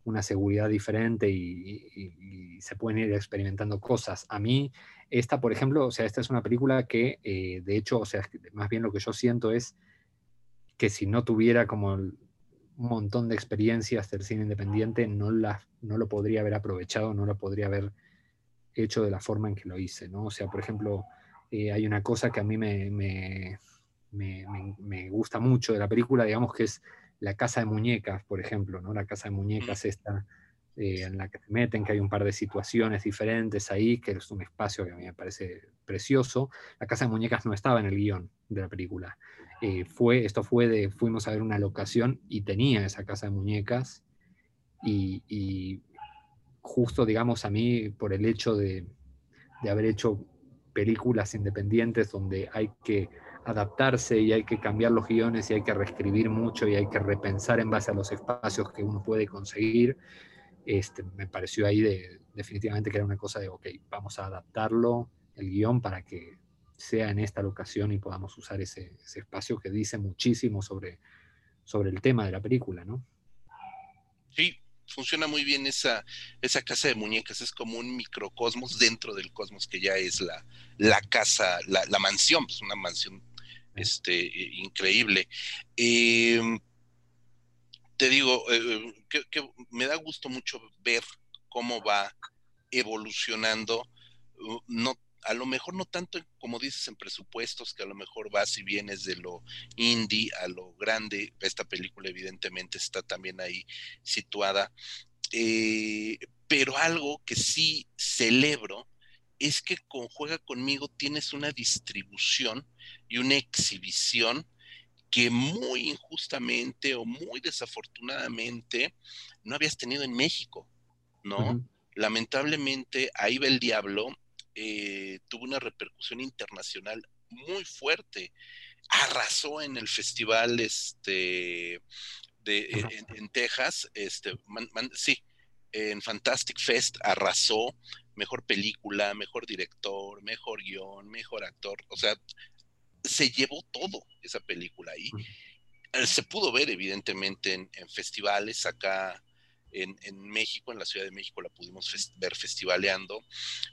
una seguridad diferente y, se pueden ir experimentando cosas. A mí, esta, por ejemplo, o sea, esta es una película que, eh, de hecho, o sea, más bien lo que yo siento es que si no tuviera como montón de experiencias del cine independiente, no, la, no lo podría haber aprovechado, no lo podría haber hecho de la forma en que lo hice, ¿no? O sea, por ejemplo, eh, hay una cosa que a mí me, me, me gusta mucho de la película, digamos que es la casa de muñecas, por ejemplo, ¿no? La casa de muñecas esta eh, en la que se meten, que hay un par de situaciones diferentes ahí, que es un espacio que a mí me parece precioso. La casa de muñecas no estaba en el guion de la película. Eh, fue, esto fue de, fuimos a ver una locación y tenía esa casa de muñecas y, justo, digamos, a mí, por el hecho de, de haber hecho películas independientes donde hay que adaptarse y hay que cambiar los guiones y hay que reescribir mucho y hay que repensar en base a los espacios que uno puede conseguir. Este, me pareció ahí de, definitivamente que era una cosa de, ok, vamos a adaptarlo, el guion, para que sea en esta locación y podamos usar ese, espacio que dice muchísimo sobre, sobre el tema de la película, ¿no? Sí, funciona muy bien esa, esa casa de muñecas, es como un microcosmos dentro del cosmos que ya es la, la casa, la, la mansión, pues una mansión este, eh, increíble. Em, te digo, eh, que, me da gusto mucho ver cómo va evolucionando, uh, no, a lo mejor no tanto como dices en presupuestos, que a lo mejor vas y vienes de lo indie a lo grande, esta película evidentemente está también ahí situada, eh, pero algo que sí celebro es que con Juega conmigo tienes una distribución y una exhibición que muy injustamente o muy desafortunadamente no habías tenido en México, ¿no? Lamentablemente, ahí va el diablo, eh, tuvo una repercusión internacional muy fuerte. Arrasó en el festival este, de, en, Texas, este, sí, en Fantastic Fest arrasó, mejor película, mejor director, mejor guion, mejor actor, o sea, se llevó todo esa película ahí. Eh, se pudo ver evidentemente en, festivales acá en, México, en la Ciudad de México la pudimos ver festivaleando.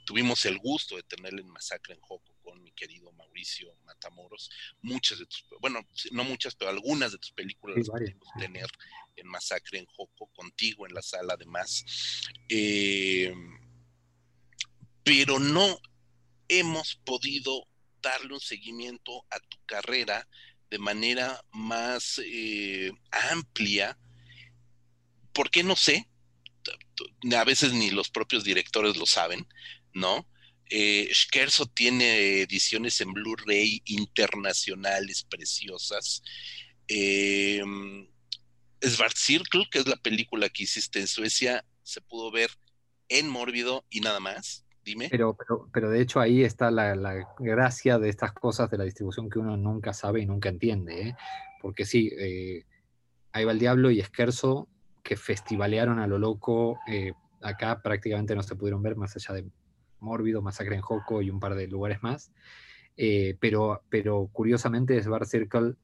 Tuvimos el gusto de tenerla en Masacre en Joco con mi querido Mauricio Matamoros. Muchas de tus, bueno, no muchas, pero algunas de tus películas las pudimos tener en Masacre en Joco, contigo en la sala además. Eh, pero no hemos podido darle un seguimiento a tu carrera de manera más eh, amplia. ¿Por qué no sé? A veces ni los propios directores lo saben, ¿no? Eh, tiene ediciones en Blu-ray internacionales preciosas. Eh, Svart Circle, que es la película que hiciste en Suecia, se pudo ver en Mórbido y nada más. Dime. Pero, pero, de hecho ahí está la, gracia de estas cosas de la distribución que uno nunca sabe y nunca entiende. ¿eh? Porque sí, eh, ahí va el diablo y Esquerzo que festivalearon a lo loco. Eh, acá prácticamente no se pudieron ver más allá de Mórbido, Masacre en Joco y un par de lugares más. pero, pero curiosamente, Bar Circle,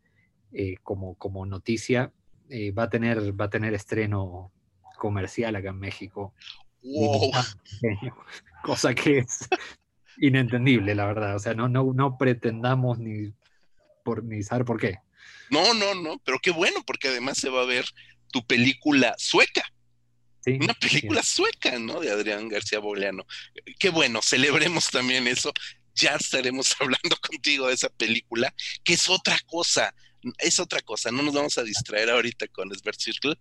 como, como noticia, va, a tener, va a tener estreno comercial acá en México. Wow. [LAUGHS] Cosa que es inentendible, la verdad. O sea, no, no, no pretendamos ni, por, ni saber por qué. No, no, no, pero qué bueno, porque además se va a ver tu película sueca. Una película sueca, ¿no? De Adrián García Boleano. Qué bueno, celebremos también eso. Ya estaremos [LAUGHS] hablando contigo de esa película, que es otra cosa, es otra cosa. No nos vamos a distraer ahorita con Sbert Circle,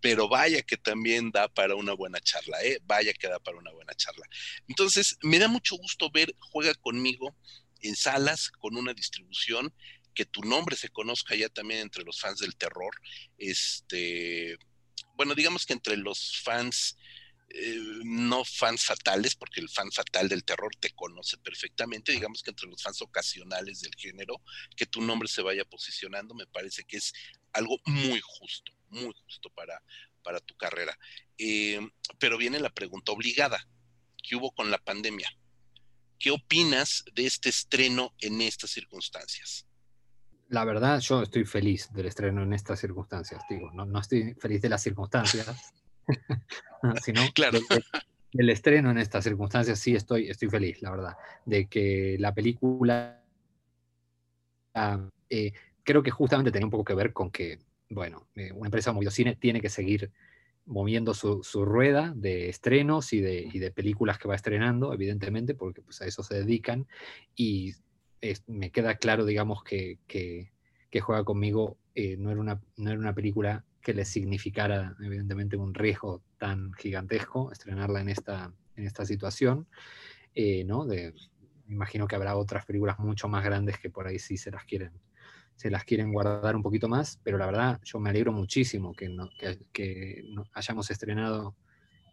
pero vaya que también da para una buena charla, ¿eh? Vaya que da para una buena charla. Entonces, me da mucho gusto ver Juega conmigo en salas con una distribución que tu nombre se conozca ya también entre los fans del terror. Este, bueno, digamos que entre los fans, eh, no fans fatales, porque el fan fatal del terror te conoce perfectamente, digamos que entre los fans ocasionales del género, que tu nombre se vaya posicionando, me parece que es algo muy justo muy justo para, para tu carrera. Eh, pero viene la pregunta obligada, ¿qué hubo con la pandemia? ¿Qué opinas de este estreno en estas circunstancias? La verdad, yo estoy feliz del estreno en estas circunstancias, digo, no, no estoy feliz de las circunstancias, [LAUGHS] sino claro. del, estreno en estas circunstancias sí estoy, estoy feliz, la verdad, de que la película ah, eh, creo que justamente tenía un poco que ver con que bueno, eh, una empresa como Cine tiene que seguir moviendo su, rueda de estrenos y de, películas que va estrenando, evidentemente, porque pues, a eso se dedican. Y me queda claro, digamos, que, Juega conmigo eh, no, era una, no era una película que le significara, evidentemente, un riesgo tan gigantesco estrenarla en esta, en esta situación. Eh, ¿no? De, imagino que habrá otras películas mucho más grandes que por ahí sí se las quieren se las quieren guardar un poquito más, pero la verdad yo me alegro muchísimo que, que, hayamos estrenado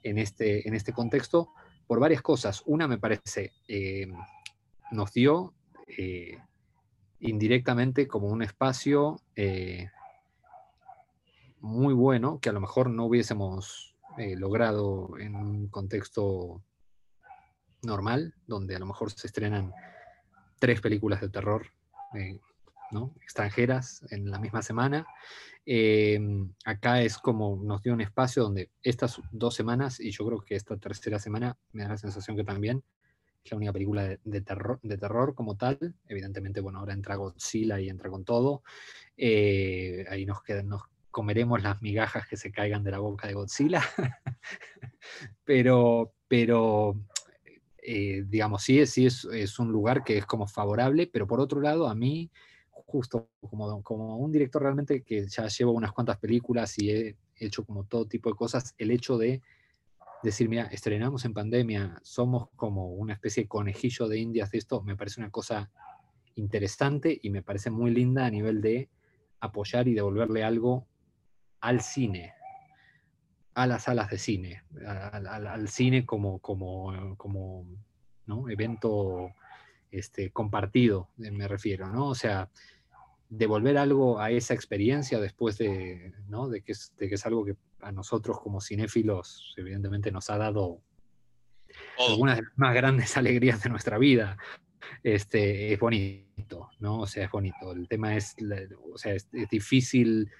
en este, en este contexto por varias cosas. Una me parece, eh, nos dio eh, indirectamente como un espacio eh, muy bueno que a lo mejor no hubiésemos logrado en un contexto normal, donde a lo mejor se estrenan tres películas de terror extranjeras en la misma semana. Em, acá es como nos dio un espacio donde estas dos semanas, y yo creo que esta tercera semana me da la sensación que también es la única película de, terror, de terror como tal. Evidentemente, bueno, ahora entra Godzilla y entra con todo. Eh, ahí nos, quedan, comeremos las migajas que se caigan de la boca de Godzilla. [LAUGHS] pero, pero eh, digamos, sí, sí es, es, un lugar que es como favorable, pero por otro lado, a mí justo como, como un director realmente que ya llevo unas cuantas películas y he hecho como todo tipo de cosas, el hecho de, decir, mira, estrenamos en pandemia, somos como una especie de conejillo de indias de esto, me parece una cosa interesante y me parece muy linda a nivel de apoyar y devolverle algo al cine, a las salas de cine, al, cine como, como, como evento este, compartido, eh, me refiero, ¿no? O sea, devolver algo a esa experiencia después de, ¿no? de, que es, de que es algo que a nosotros como cinéfilos evidentemente nos ha dado algunas de las más grandes [LAUGHS] alegrías de nuestra vida. Este, es bonito, ¿no? O sea, es bonito. El tema es, o sea, es, difícil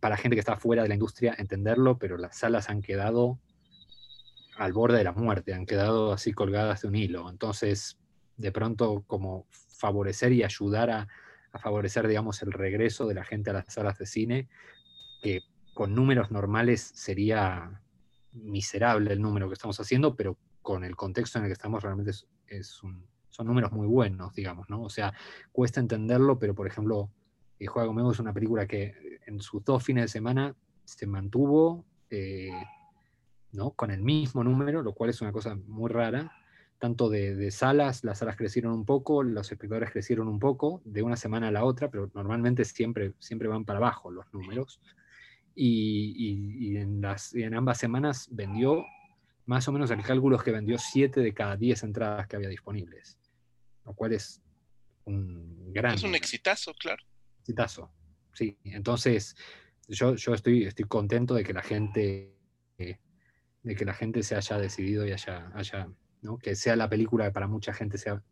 para gente que está fuera de la industria entenderlo, pero las salas han quedado al borde de la muerte, han quedado así colgadas de un hilo. Entonces, de pronto, como favorecer y ayudar a, a favorecer, digamos, el regreso de la gente a las salas de cine, que con números normales sería miserable el número que estamos haciendo, pero con el contexto en el que estamos realmente es, son números muy buenos, digamos, ¿no? O sea, cuesta entenderlo, pero por ejemplo, eh, Juega conmigo es una película que en sus dos fines de semana se mantuvo eh, ¿no? con el mismo número, lo cual es una cosa muy rara, tanto de, salas, las salas crecieron un poco, los espectadores crecieron un poco, de una semana a la otra, pero normalmente siempre, siempre van para abajo los números. Y, en las, en ambas semanas vendió, más o menos el cálculo es que vendió 7 de cada 10 entradas que había disponibles, lo cual es un gran... Es un exitazo, claro. Exitazo, sí. Entonces, yo, yo estoy, estoy contento de que la gente... de que la gente se haya decidido y haya, haya que sea la película que para mucha gente sea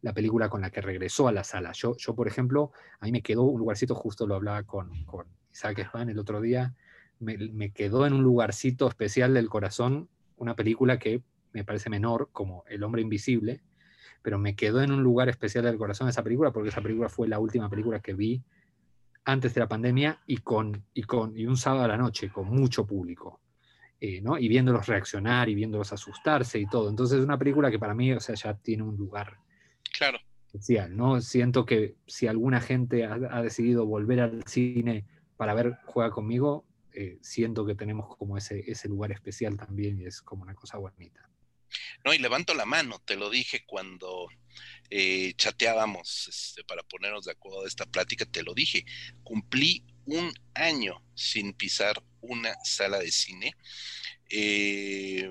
la película con la que regresó a la sala. Yo, yo por ejemplo, a mí me quedó un lugarcito, justo lo hablaba con, con Isaac Span el otro día, me, quedó en un lugarcito especial del corazón una película que me parece menor, como El hombre invisible, pero me quedó en un lugar especial del corazón esa película porque esa película fue la última película que vi antes de la pandemia y con, y con y un sábado a la noche con mucho público. Eh, y viéndolos reaccionar y viéndolos asustarse y todo. Entonces es una película que para mí, o sea, ya tiene un lugar claro. especial, ¿no? Siento que si alguna gente ha, decidido volver al cine para ver Juega conmigo, eh, siento que tenemos como ese, ese lugar especial también y es como una cosa bonita. No, y levanto la mano, te lo dije cuando eh, chateábamos este, para ponernos de acuerdo de esta plática, te lo dije, cumplí un año sin pisar una sala de cine eh,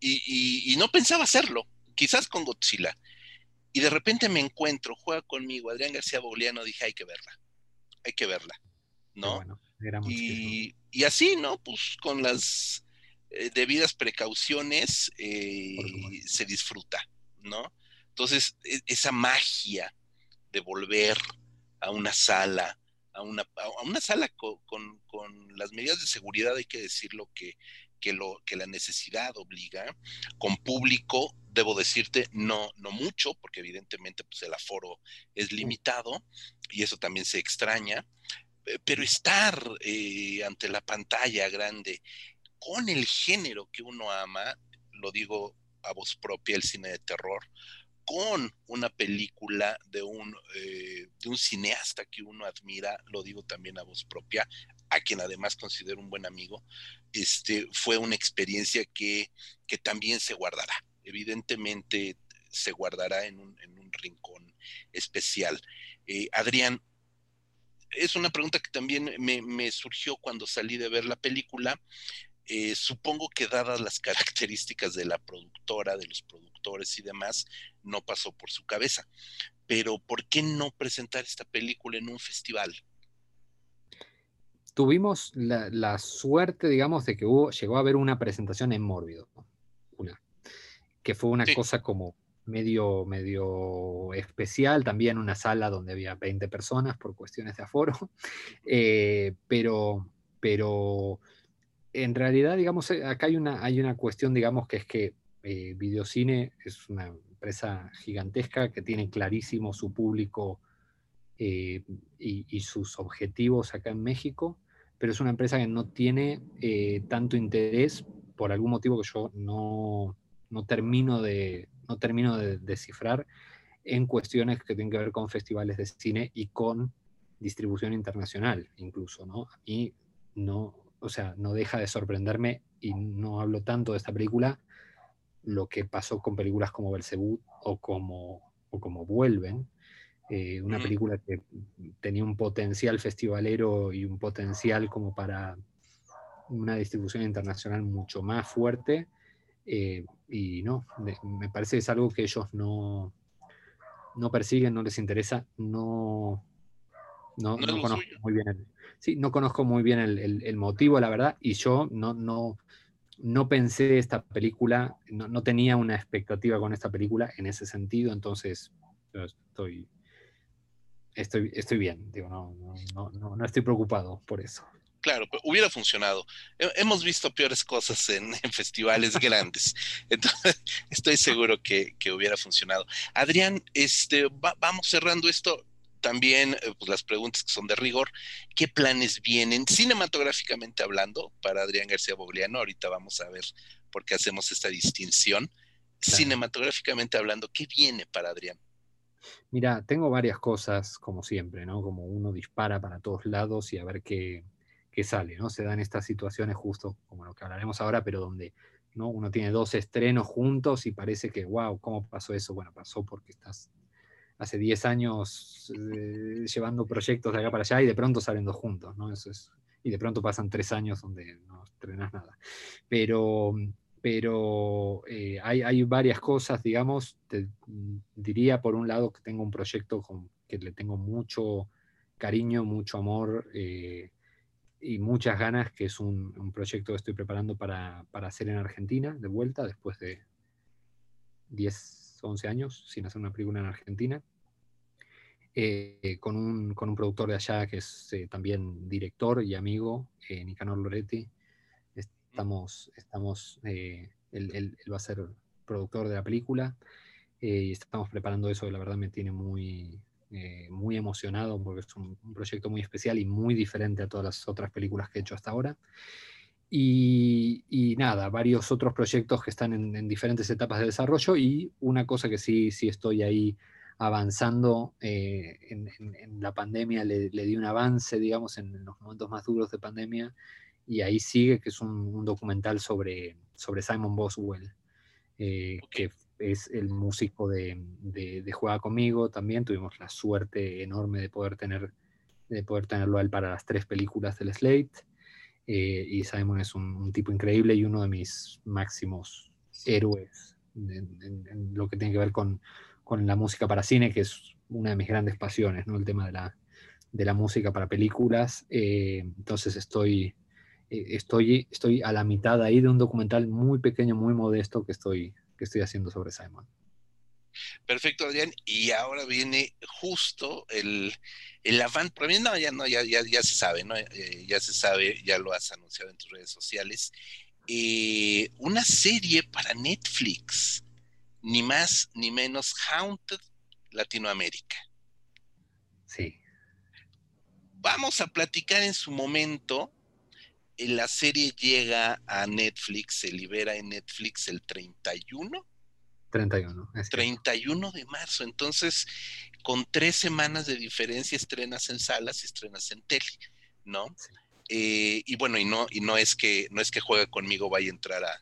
y, no pensaba hacerlo, quizás con Godzilla. Y de repente me encuentro, juega conmigo, Adrián García Bogliano, dije, hay que verla, hay que verla, ¿no? y, así, ¿no? Pues con las eh, debidas precauciones eh, se disfruta, ¿no? Entonces, e, esa magia de volver a una sala, a una, a una sala con, con, las medidas de seguridad, hay que decirlo que, que, lo, que la necesidad obliga, con público, debo decirte, no, no mucho, porque evidentemente pues, el aforo es limitado y eso también se extraña, pero estar eh, ante la pantalla grande con el género que uno ama, lo digo a voz propia, el cine de terror, con una película de un, eh, de un cineasta que uno admira, lo digo también a voz propia, a quien además considero un buen amigo, este, fue una experiencia que, que también se guardará. Evidentemente se guardará en un, en un rincón especial. Eh, Adrián, es una pregunta que también me, me, surgió cuando salí de ver la película. Eh, supongo que dadas las [LAUGHS] características de la productora, de los productores y demás, no pasó por su cabeza. Pero ¿por qué no presentar esta película en un festival? Tuvimos la, suerte, digamos, de que hubo, llegó a haber una presentación en Mórbido, una, que fue una cosa como medio, medio especial, también una sala donde había 20 personas por cuestiones de aforo, [LAUGHS] eh, pero, pero en realidad, digamos, eh, acá hay una, hay una cuestión, digamos, que es que eh, Videocine es una empresa gigantesca que tiene clarísimo su público eh, y, sus objetivos acá en México, pero es una empresa que no tiene tanto interés por algún motivo que yo no, no termino, de, no termino de descifrar en cuestiones que tienen que ver con festivales de cine y con distribución internacional incluso, ¿no? A mí no, o sea, no deja de sorprenderme y no hablo tanto de esta película, lo que pasó con películas como Belzebú o como, o como Vuelven, eh, una película que tenía un potencial festivalero y un potencial como para una distribución internacional mucho más fuerte. Eh, y no, me parece que es algo que ellos no, no persiguen, no les interesa, no, no, conozco muy bien el, sí, no conozco muy bien el, motivo, la verdad, y yo no, no, no pensé esta película, no, no, tenía una expectativa con esta película en ese sentido, entonces estoy, estoy, estoy bien, digo, no, no, no, no estoy preocupado por eso. Claro, hubiera funcionado. Hemos visto peores cosas en, [LAUGHS] festivales grandes. [LAUGHS] Entonces, estoy seguro que, hubiera funcionado. Adrián, este, vamos cerrando esto. También eh, pues, las preguntas que son de rigor. ¿Qué planes vienen cinematográficamente hablando para Adrián García Bogliano? Ahorita vamos a ver por qué hacemos esta distinción. Cinematográficamente hablando, ¿qué viene para Adrián? Mira, tengo varias cosas, como siempre, ¿no? Como uno dispara para todos lados y a ver qué, sale, ¿no? Se dan estas situaciones justo como lo que hablaremos ahora, pero donde ¿no? uno tiene dos estrenos juntos y parece que, wow, ¿cómo pasó eso? Bueno, pasó porque estás hace 10 años eh, llevando proyectos de acá para allá y de pronto salen dos juntos, ¿no? Eso es, y de pronto pasan tres años donde no estrenas nada. Pero pero eh, hay, varias cosas, digamos, te diría por un lado que tengo un proyecto con, que le tengo mucho cariño, mucho amor eh, y muchas ganas, que es un, proyecto que estoy preparando para, hacer en Argentina, de vuelta, después de 10, 11 años sin hacer una película en Argentina. Eh, con, un, productor de allá que es también director y amigo, Nicanor Loretti, Estamos, estamos eh, él, va a ser productor de la película eh, y estamos preparando eso, la verdad me tiene muy, eh, muy emocionado porque es un, proyecto muy especial y muy diferente a todas las otras películas que he hecho hasta ahora. Y, nada, varios otros proyectos que están en, diferentes etapas de desarrollo y una cosa que sí, sí estoy ahí avanzando en, la pandemia, le, le, di un avance, digamos, en los momentos más duros de pandemia, y ahí sigue, que es un, documental sobre, sobre Simon Boswell, eh, que es el músico de, de, Juega conmigo también. Tuvimos la suerte enorme de poder, tener, de poder tenerlo a él para las tres películas del Slate. Eh, y Simon es un, tipo increíble y uno de mis máximos héroes en, lo que tiene que ver con, con, la música para cine, que es una de mis grandes pasiones, ¿no? el tema de la, de la música para películas. Eh, entonces estoy eh, estoy, estoy a la mitad ahí de un documental muy pequeño, muy modesto que estoy, que estoy haciendo sobre Simon. Perfecto, Adrián. Y ahora viene justo el, el. Para mí, no, ya, no, ya, ya, ya se sabe, ¿no? Eh, ya se sabe, ya lo has anunciado en tus redes sociales. Eh, una serie para Netflix, ni más ni menos, Haunted Latinoamérica. Sí. Vamos a platicar en su momento la serie llega a Netflix, se libera en Netflix el 31. 31. 31 de marzo. Entonces, con tres semanas de diferencia, estrenas en salas y estrenas en tele, ¿no? Eh, y bueno, y no, y no es que no es que juega conmigo vaya a entrar a,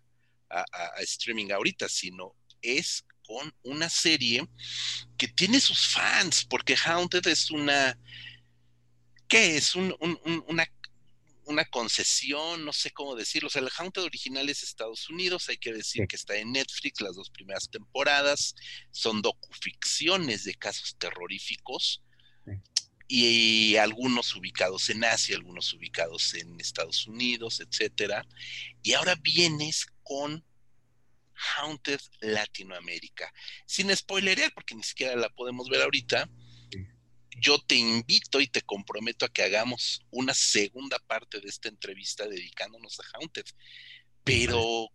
streaming ahorita, sino es con una serie que tiene sus fans, porque Haunted es una. ¿Qué es? Un, una una concesión, no sé cómo decirlo. O sea, el Haunted original es Estados Unidos, hay que decir que está en Netflix las dos primeras temporadas, son docuficciones de casos terroríficos y algunos ubicados en Asia, algunos ubicados en Estados Unidos, etcétera. Y ahora vienes con Haunted Latinoamérica. Sin spoilerear, porque ni siquiera la podemos ver ahorita yo te invito y te comprometo a que hagamos una segunda parte de esta entrevista dedicándonos a Haunted. Pero,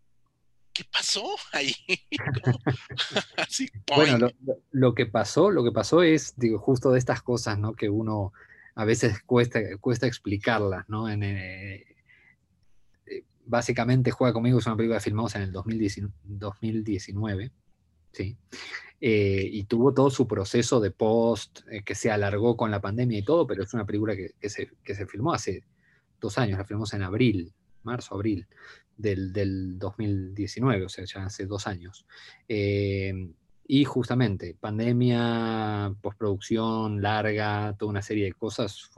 ¿qué pasó ahí? [LAUGHS] bueno, lo, que pasó, lo que pasó es, digo, justo de estas cosas, ¿no? Que uno a veces cuesta, cuesta explicarlas, ¿no? En, eh, eh, básicamente Juega conmigo es una película filmada en el 2019, ¿sí? Eh, y tuvo todo su proceso de post, eh, que se alargó con la pandemia y todo, pero es una película que, se, filmó hace dos años, la filmamos en abril, marzo, abril del, 2019, o sea, ya hace dos años. Eh, y justamente, pandemia, postproducción larga, toda una serie de cosas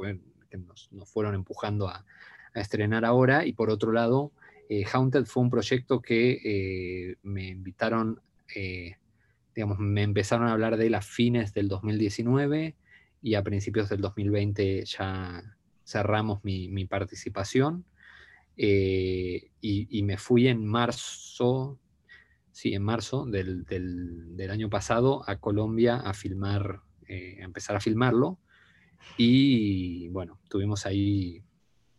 que nos, fueron empujando a, estrenar ahora. Y por otro lado, eh, Haunted fue un proyecto que eh, me invitaron, digamos, me empezaron a hablar de él a fines del 2019 y a principios del 2020 ya cerramos mi, mi participación. Eh, y, me fui en marzo, sí, en marzo del, del, año pasado a Colombia a filmar, eh, a empezar a filmarlo. Y bueno, tuvimos ahí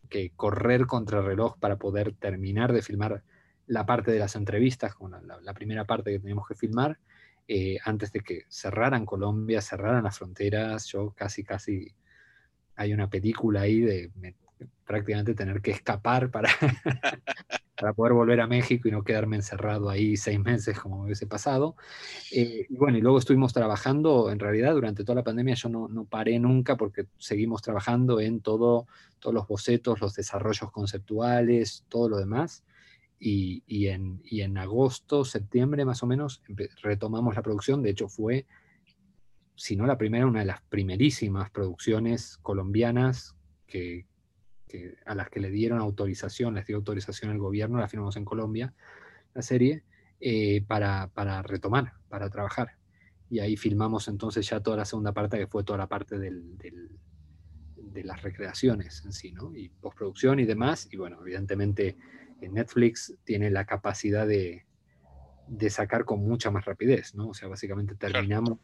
que correr contra el reloj para poder terminar de filmar la parte de las entrevistas, con la, primera parte que teníamos que filmar, eh, antes de que cerraran Colombia, cerraran las fronteras. Yo casi, casi hay una película ahí de prácticamente tener que escapar para, [LAUGHS] para poder volver a México y no quedarme encerrado ahí seis meses como hubiese pasado. Eh, y bueno, y luego estuvimos trabajando, en realidad durante toda la pandemia yo no, no paré nunca porque seguimos trabajando en todo, todos los bocetos, los desarrollos conceptuales, todo lo demás. Y, en, agosto, septiembre más o menos, retomamos la producción. De hecho, fue, si no la primera, una de las primerísimas producciones colombianas que, a las que le dieron autorización, les dio autorización el gobierno, la firmamos en Colombia, la serie, eh, para, retomar, para trabajar. Y ahí filmamos entonces ya toda la segunda parte, que fue toda la parte del, de las recreaciones en sí, ¿no? Y postproducción y demás. Y bueno, evidentemente Netflix tiene la capacidad de, de sacar con mucha más rapidez, ¿no? O sea, básicamente terminamos,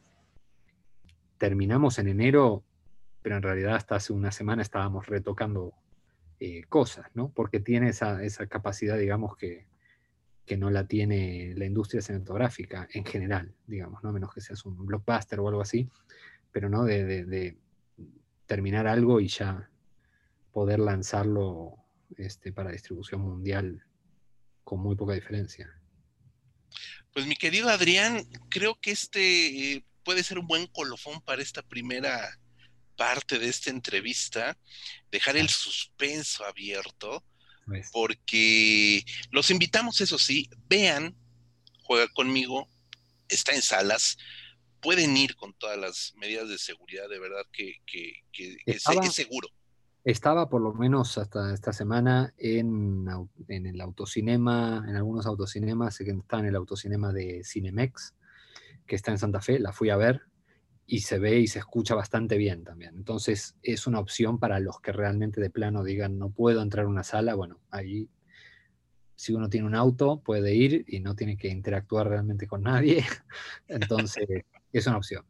terminamos en enero, pero en realidad hasta hace una semana estábamos retocando eh, cosas, ¿no? Porque tiene esa, capacidad, digamos, que, no la tiene la industria cinematográfica en general, digamos, ¿no? Menos que seas un blockbuster o algo así, pero no de, terminar algo y ya poder lanzarlo este, para distribución mundial con muy poca diferencia. Pues mi querido Adrián, creo que este eh, puede ser un buen colofón para esta primera parte de esta entrevista, dejar el suspenso abierto, pues. porque los invitamos, eso sí, vean, juega conmigo, está en salas, pueden ir con todas las medidas de seguridad, de verdad que, es, seguro. Estaba por lo menos hasta esta semana en, en, el autocinema, en algunos autocinemas, sé que está en el autocinema de Cinemex, que está en Santa Fe, la fui a ver, y se ve y se escucha bastante bien también. Entonces es una opción para los que realmente de plano digan no puedo entrar a una sala. Bueno, ahí si uno tiene un auto puede ir y no tiene que interactuar realmente con nadie. [LAUGHS] Entonces es una opción.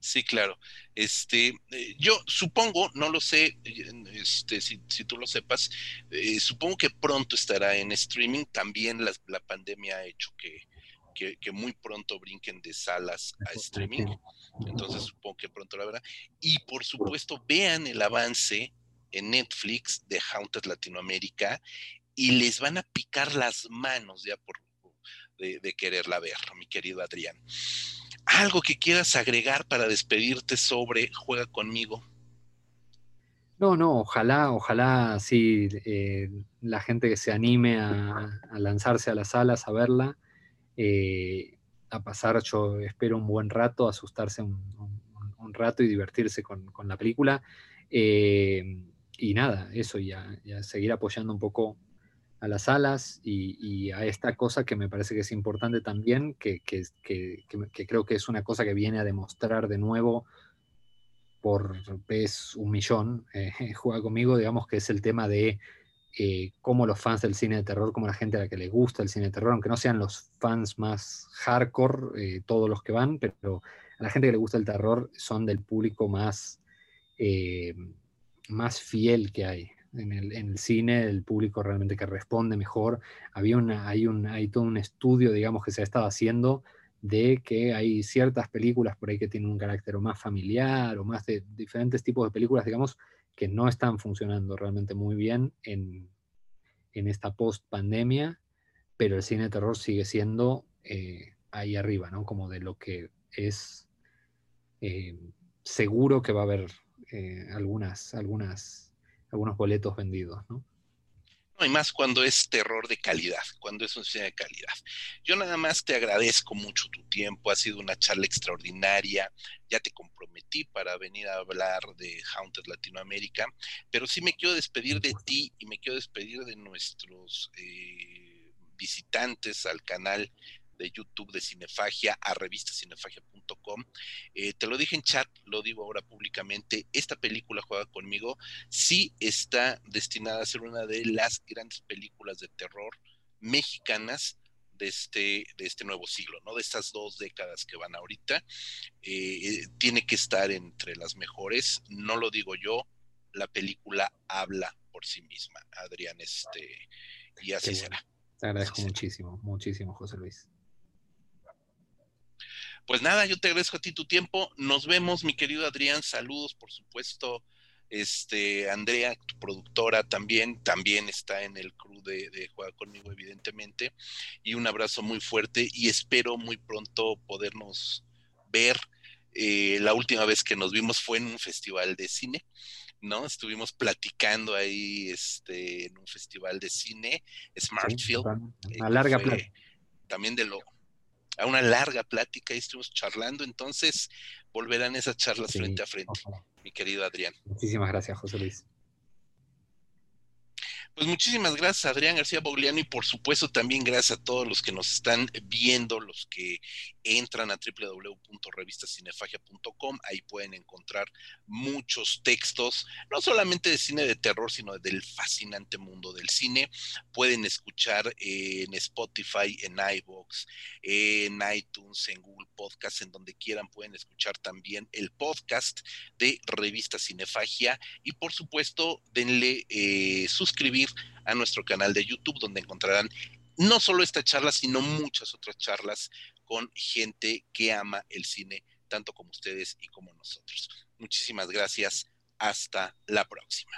Sí, claro. Este, eh, yo supongo, no lo sé, este, si, tú lo sepas, eh, supongo que pronto estará en streaming. También la, la pandemia ha hecho que, que, muy pronto brinquen de salas a streaming. Entonces supongo que pronto la verán. Y por supuesto, vean el avance en Netflix de Haunted Latinoamérica y les van a picar las manos ya por de, de quererla ver, mi querido Adrián. Algo que quieras agregar para despedirte sobre Juega conmigo. No, no, ojalá, ojalá sí eh, la gente que se anime a, a, lanzarse a las salas a verla, eh, a pasar, yo espero un buen rato, asustarse un, rato y divertirse con, la película. Eh, y nada, eso, ya, ya, seguir apoyando un poco a las salas y, a esta cosa que me parece que es importante también, que, creo que es una cosa que viene a demostrar de nuevo por vez un millón, eh, [LAUGHS] juega conmigo, digamos que es el tema de eh, como los fans del cine de terror, como la gente a la que le gusta el cine de terror, aunque no sean los fans más hardcore, eh, todos los que van, pero a la gente que le gusta el terror son del público más, más fiel que hay. En el, cine, el público realmente que responde mejor. Había una, hay, un, hay todo un estudio, digamos, que se ha estado haciendo de que hay ciertas películas por ahí que tienen un carácter más familiar o más de diferentes tipos de películas, digamos, que no están funcionando realmente muy bien en, esta post-pandemia, pero el cine de terror sigue siendo eh, ahí arriba, ¿no? Como de lo que es eh, seguro que va a haber eh, algunas, algunas, algunos boletos vendidos, ¿no? No, y más cuando es terror de calidad, cuando es un cine de calidad. Yo nada más te agradezco mucho tu tiempo, ha sido una charla extraordinaria, ya te comprometí para venir a hablar de Haunted Latinoamérica, pero sí me quiero despedir de ti y me quiero despedir de nuestros eh, visitantes al canal de YouTube de Cinefagia a revistacinefagia.com. Eh, te lo dije en chat, lo digo ahora públicamente, esta película Juega conmigo sí está destinada a ser una de las grandes películas de terror mexicanas de este, de este nuevo siglo, ¿no? De estas dos décadas que van ahorita. Eh, tiene que estar entre las mejores, no lo digo yo, la película habla por sí misma, Adrián, este, y así será. Te agradezco muchísimo, muchísimo, José Luis. Pues nada, yo te agradezco a ti tu tiempo. Nos vemos, mi querido Adrián. Saludos, por supuesto. Este, Andrea, tu productora también, también está en el crew de, de Juega conmigo, evidentemente. Y un abrazo muy fuerte y espero muy pronto podernos ver. Eh, la última vez que nos vimos fue en un festival de cine, ¿no? Estuvimos platicando ahí este, en un festival de cine, Smartfield. una larga plática. También de lo, a una larga plática y estuvimos charlando, entonces volverán esas charlas frente a frente, mi querido Adrián. Muchísimas gracias, José Luis. Pues muchísimas gracias, Adrián García Bogliano, y por supuesto también gracias a todos los que nos están viendo, los que entran a www.revistacinefagia.com, ahí pueden encontrar muchos textos, no solamente de cine de terror, sino del fascinante mundo del cine. Pueden escuchar en Spotify, en iVoox, en iTunes, en Google Podcast, en donde quieran pueden escuchar también el podcast de Revista Cinefagia y por supuesto denle eh, a nuestro canal de YouTube, donde encontrarán no solo esta charla, sino muchas otras charlas con gente que ama el cine, tanto como ustedes y como nosotros. Muchísimas gracias. Hasta la próxima.